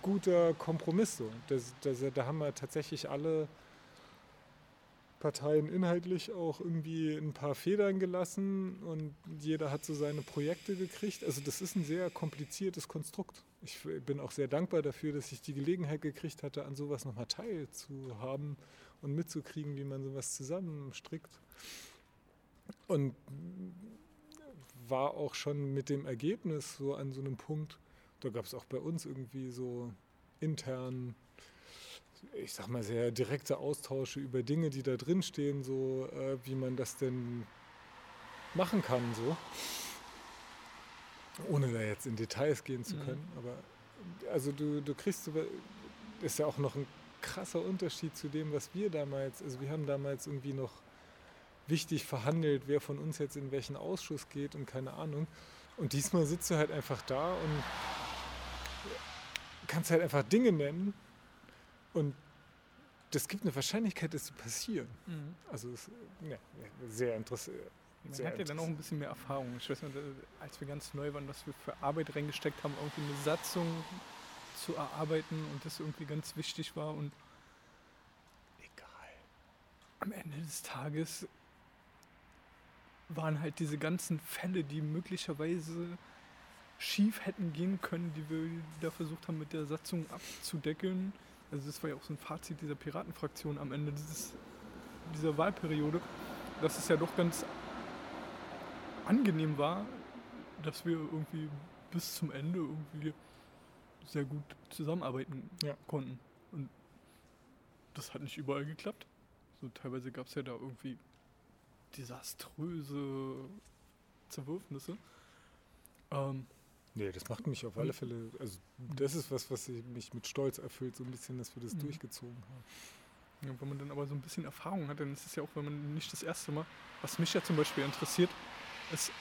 guter Kompromiss. So. Das, das, da haben wir tatsächlich alle Parteien inhaltlich auch irgendwie ein paar Federn gelassen und jeder hat so seine Projekte gekriegt. Also das ist ein sehr kompliziertes Konstrukt. Ich bin auch sehr dankbar dafür, dass ich die Gelegenheit gekriegt hatte, an sowas nochmal teilzuhaben und mitzukriegen, wie man sowas zusammenstrickt. Und war auch schon mit dem Ergebnis so an so einem Punkt, da gab es auch bei uns irgendwie so intern, ich sag mal, sehr direkte Austausche über Dinge, die da drin stehen, so äh, wie man das denn machen kann, so. Ohne da jetzt in Details gehen zu mhm. können. Mhm. Aber also du, du kriegst, ist ja auch noch ein krasser Unterschied zu dem, was wir damals, also wir haben damals irgendwie noch wichtig verhandelt, wer von uns jetzt in welchen Ausschuss geht und keine Ahnung. Und diesmal sitzt du halt einfach da und kannst halt einfach Dinge nennen und das gibt eine Wahrscheinlichkeit, dass sie passieren. Mhm. Also es, ja, sehr interessant.
Man hat ja dann auch ein bisschen mehr Erfahrung. Ich weiß nicht, als wir ganz neu waren, dass wir für Arbeit reingesteckt haben, irgendwie eine Satzung zu erarbeiten und das irgendwie ganz wichtig war und egal. Am Ende des Tages waren halt diese ganzen Fälle, die möglicherweise schief hätten gehen können, die wir da versucht haben mit der Satzung abzudeckeln. Also das war ja auch so ein Fazit dieser Piratenfraktion am Ende dieses, dieser Wahlperiode, dass es ja doch ganz angenehm war, dass wir irgendwie bis zum Ende irgendwie sehr gut zusammenarbeiten ja. konnten. Und das hat nicht überall geklappt. So teilweise gab es ja da irgendwie desaströse Zerwürfnisse. Ähm,
nee, das macht mich auf alle Fälle, also das ist was, was mich mit Stolz erfüllt, so ein bisschen, dass wir das mhm. durchgezogen haben.
Ja, wenn man dann aber so ein bisschen Erfahrung hat, dann ist es ja auch, wenn man nicht das erste Mal, was mich ja zum Beispiel interessiert, ist,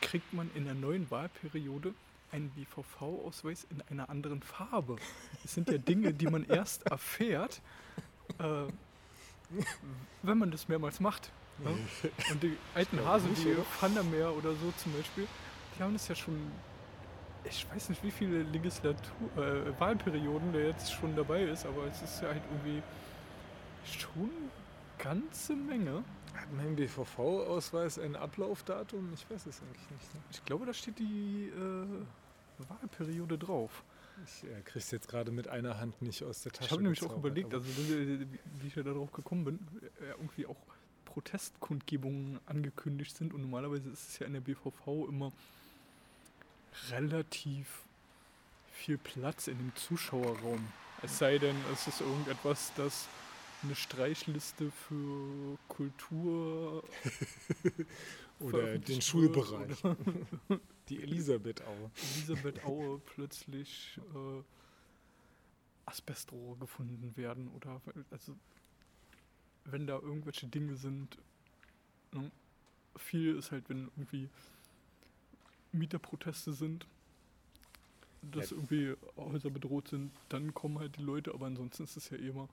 kriegt man in der neuen Wahlperiode einen BVV-Ausweis in einer anderen Farbe. Das sind ja Dinge, die man erst erfährt, äh, wenn man das mehrmals macht. Ne? Und die alten Hasen, die Vandermeer oder so zum Beispiel, die haben das ja schon, ich weiß nicht, wie viele Legislatur, äh, Wahlperioden der jetzt schon dabei ist, aber es ist ja halt irgendwie schon eine ganze Menge.
Hat mein BVV-Ausweis ein Ablaufdatum? Ich weiß es eigentlich nicht.
Ne? Ich glaube, da steht die äh, Wahlperiode drauf.
Ich äh, krieg's jetzt gerade mit einer Hand nicht aus der Tasche.
Ich habe nämlich auch überlegt, also wie ich ja darauf gekommen bin, äh, irgendwie auch Protestkundgebungen angekündigt sind. Und normalerweise ist es ja in der BVV immer relativ viel Platz in dem Zuschauerraum. Es sei denn, es ist irgendetwas, das eine Streichliste für Kultur <laughs>
oder den Schulbereich. <laughs> Die Elisabeth Aue.
Elisabeth Aue plötzlich äh, Asbestrohre gefunden werden oder also wenn da irgendwelche Dinge sind. Ne? Viel ist halt, wenn irgendwie Mieterproteste sind, dass ja. irgendwie Häuser bedroht sind, dann kommen halt die Leute, aber ansonsten ist es ja immer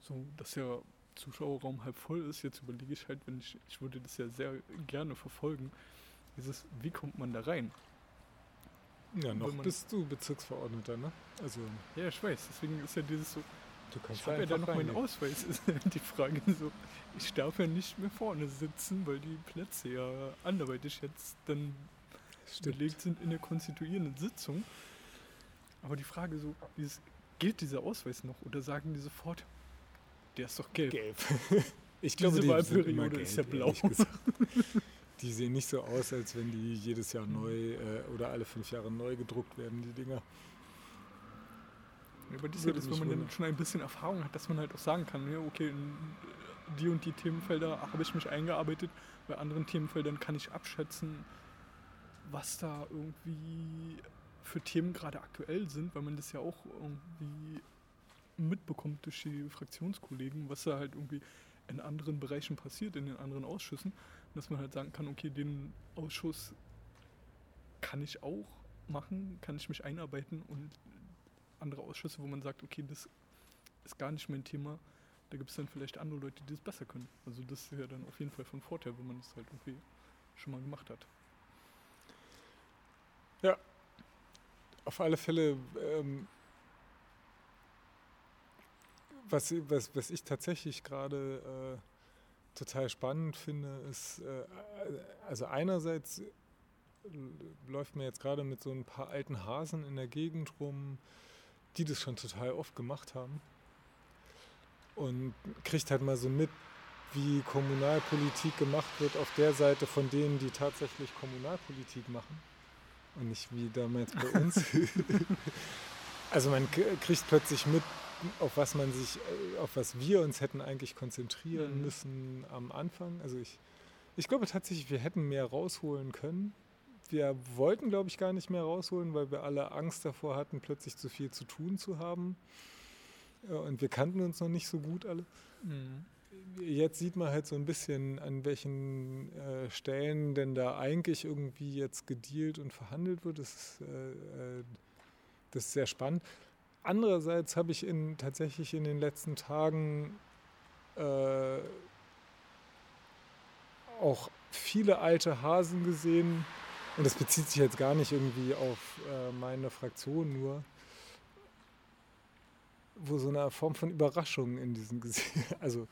so, dass der Zuschauerraum halb voll ist. Jetzt überlege ich halt, wenn ich, ich würde das ja sehr gerne verfolgen, dieses, wie kommt man da rein?
Ja, noch bist du Bezirksverordneter, ne?
Also ja, ich weiß. Deswegen ist ja dieses so.
Du kannst
ich habe ja dann noch meinen Ausweis. <laughs> Ist die Frage so. Ich darf ja nicht mehr vorne sitzen, weil die Plätze ja anderweitig jetzt dann Stimmt. belegt sind in der konstituierenden Sitzung. Aber die Frage so, dieses, gilt dieser Ausweis noch oder sagen die sofort, der ist doch gelb?
Gelb. <laughs> ich glaube,
Diese die Wahlperiode ist ja blau. <laughs>
Die sehen nicht so aus, als wenn die jedes Jahr neu äh, oder alle fünf Jahre neu gedruckt werden, die Dinger.
Aber das ist ja das, wenn man dann schon ein bisschen Erfahrung hat, dass man halt auch sagen kann, ja, okay, in die und die Themenfelder habe ich mich eingearbeitet, bei anderen Themenfeldern kann ich abschätzen, was da irgendwie für Themen gerade aktuell sind, weil man das ja auch irgendwie mitbekommt durch die Fraktionskollegen, was da halt irgendwie in anderen Bereichen passiert, in den anderen Ausschüssen, dass man halt sagen kann, okay, den Ausschuss kann ich auch machen, kann ich mich einarbeiten und andere Ausschüsse, wo man sagt, okay, das ist gar nicht mein Thema, da gibt es dann vielleicht andere Leute, die das besser können. Also das ist ja dann auf jeden Fall von Vorteil, wenn man das halt irgendwie schon mal gemacht hat.
Ja, auf alle Fälle ähm, was, was, was ich tatsächlich gerade äh, total spannend finde, ist, äh, also einerseits läuft mir jetzt gerade mit so ein paar alten Hasen in der Gegend rum, die das schon total oft gemacht haben. Und kriegt halt mal so mit, wie Kommunalpolitik gemacht wird auf der Seite von denen, die tatsächlich Kommunalpolitik machen. Und nicht wie damals bei uns. <laughs> also man kriegt plötzlich mit, auf was man sich, äh, auf was wir uns hätten eigentlich konzentrieren mhm. müssen am Anfang. Also ich, ich glaube tatsächlich, wir hätten mehr rausholen können. Wir wollten, glaube ich, gar nicht mehr rausholen, weil wir alle Angst davor hatten, plötzlich zu viel zu tun zu haben. Und wir kannten uns noch nicht so gut alle. Mhm. Jetzt sieht man halt so ein bisschen, an welchen äh, Stellen denn da eigentlich irgendwie jetzt gedealt und verhandelt wird. Das ist, äh, äh das ist sehr spannend. Andererseits habe ich in, tatsächlich in den letzten Tagen äh, auch viele alte Hasen gesehen. Und das bezieht sich jetzt gar nicht irgendwie auf äh, meine Fraktion nur, wo so eine Form von Überraschung in <laughs> Gesicht, also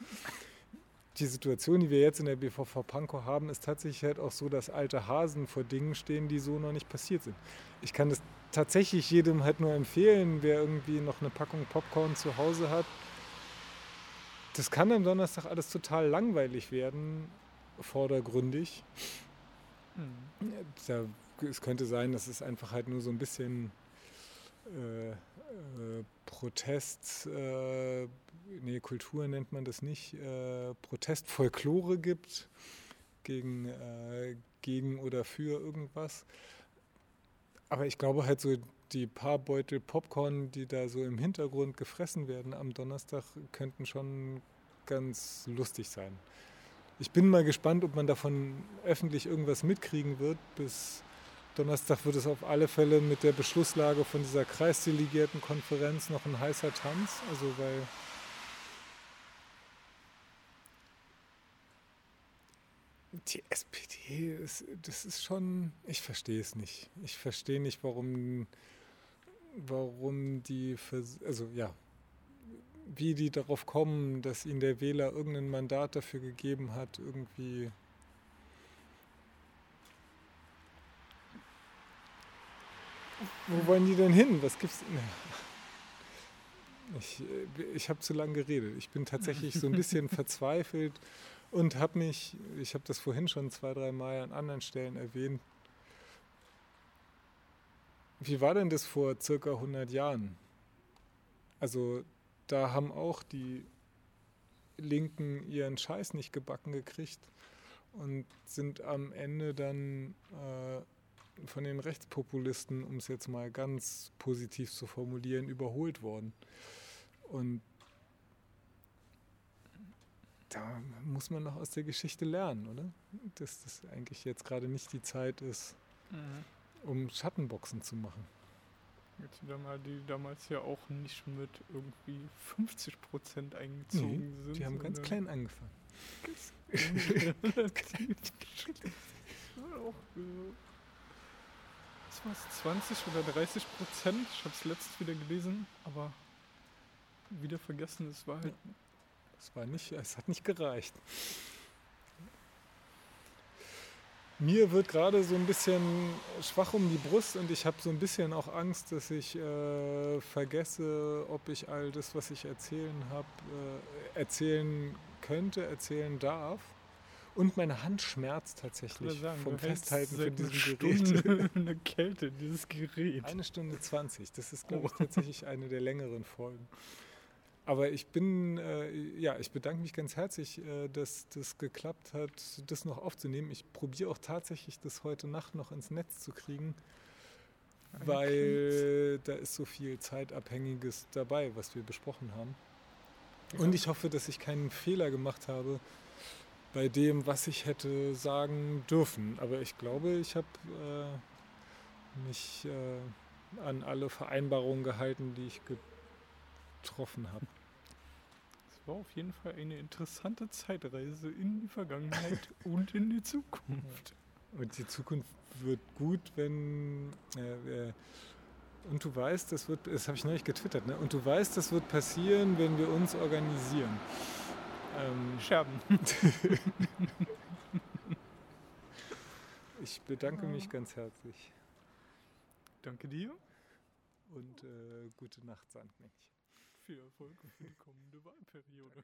die Situation, die wir jetzt in der BVV Pankow haben, ist tatsächlich halt auch so, dass alte Hasen vor Dingen stehen, die so noch nicht passiert sind. Ich kann das tatsächlich jedem halt nur empfehlen, wer irgendwie noch eine Packung Popcorn zu Hause hat. Das kann am Donnerstag alles total langweilig werden, vordergründig. Mhm. Ja, es könnte sein, dass es einfach halt nur so ein bisschen äh, äh, Protest, äh, nee, Kultur nennt man das nicht, äh, Protestfolklore gibt gegen, äh, gegen oder für irgendwas. Aber ich glaube halt so, die paar Beutel Popcorn, die da so im Hintergrund gefressen werden am Donnerstag, könnten schon ganz lustig sein. Ich bin mal gespannt, ob man davon öffentlich irgendwas mitkriegen wird. Bis Donnerstag wird es auf alle Fälle mit der Beschlusslage von dieser Kreisdelegiertenkonferenz noch ein heißer Tanz. Also weil die SPD, ist, das ist schon, ich verstehe es nicht. Ich verstehe nicht, warum, warum die, also ja, wie die darauf kommen, dass ihnen der Wähler irgendein Mandat dafür gegeben hat, irgendwie. Wo wollen die denn hin? Was gibt's? Ich, ich habe zu lange geredet. Ich bin tatsächlich so ein bisschen <laughs> verzweifelt Und habe mich, ich habe das vorhin schon zwei, drei Mal an anderen Stellen erwähnt, wie war denn das vor circa 100 Jahren? Also da haben auch die Linken ihren Scheiß nicht gebacken gekriegt und sind am Ende dann äh, von den Rechtspopulisten, um es jetzt mal ganz positiv zu formulieren, überholt worden. Und da muss man noch aus der Geschichte lernen, oder? Dass das eigentlich jetzt gerade nicht die Zeit ist, mhm. um Schattenboxen zu machen.
Jetzt die damals ja auch nicht mit irgendwie 50 Prozent eingezogen nee, sind.
Die haben ganz klein angefangen. <laughs>
Relativ. <laughs> <laughs> auch, was war es, 20 oder 30 Prozent? Ich habe es letztens wieder gelesen, aber wieder vergessen, es war halt.
Es war nicht, es hat nicht gereicht. Mir wird gerade so ein bisschen schwach um die Brust und ich habe so ein bisschen auch Angst, dass ich äh, vergesse, ob ich all das, was ich erzählen habe, äh, erzählen könnte, erzählen darf. Und meine Hand schmerzt tatsächlich sagen, vom Festhalten von diesem Gerät. <laughs>
eine Kälte, dieses Gerät.
Eine Stunde 20. Das ist, glaube ich, oh. tatsächlich eine der längeren Folgen. Aber ich bin, äh, ja, ich bedanke mich ganz herzlich, äh, dass das geklappt hat, das noch aufzunehmen. Ich probiere auch tatsächlich, das heute Nacht noch ins Netz zu kriegen, Ein weil Kind. da ist so viel Zeitabhängiges dabei, was wir besprochen haben. Ja. Und ich hoffe, dass ich keinen Fehler gemacht habe bei dem, was ich hätte sagen dürfen. Aber ich glaube, ich habe äh, mich äh, an alle Vereinbarungen gehalten, die ich getroffen habe <laughs>
war auf jeden Fall eine interessante Zeitreise in die Vergangenheit <laughs> und in die Zukunft.
Und die Zukunft wird gut, wenn. Äh, und du weißt, das wird, das habe ich neulich getwittert, ne? Und du weißt, das wird passieren, wenn wir uns organisieren.
Ähm, Scherben. <laughs>
ich bedanke mich ganz herzlich.
Danke dir.
Und äh, gute Nacht, Sandmännchen
viel Erfolg für die kommende Wahlperiode.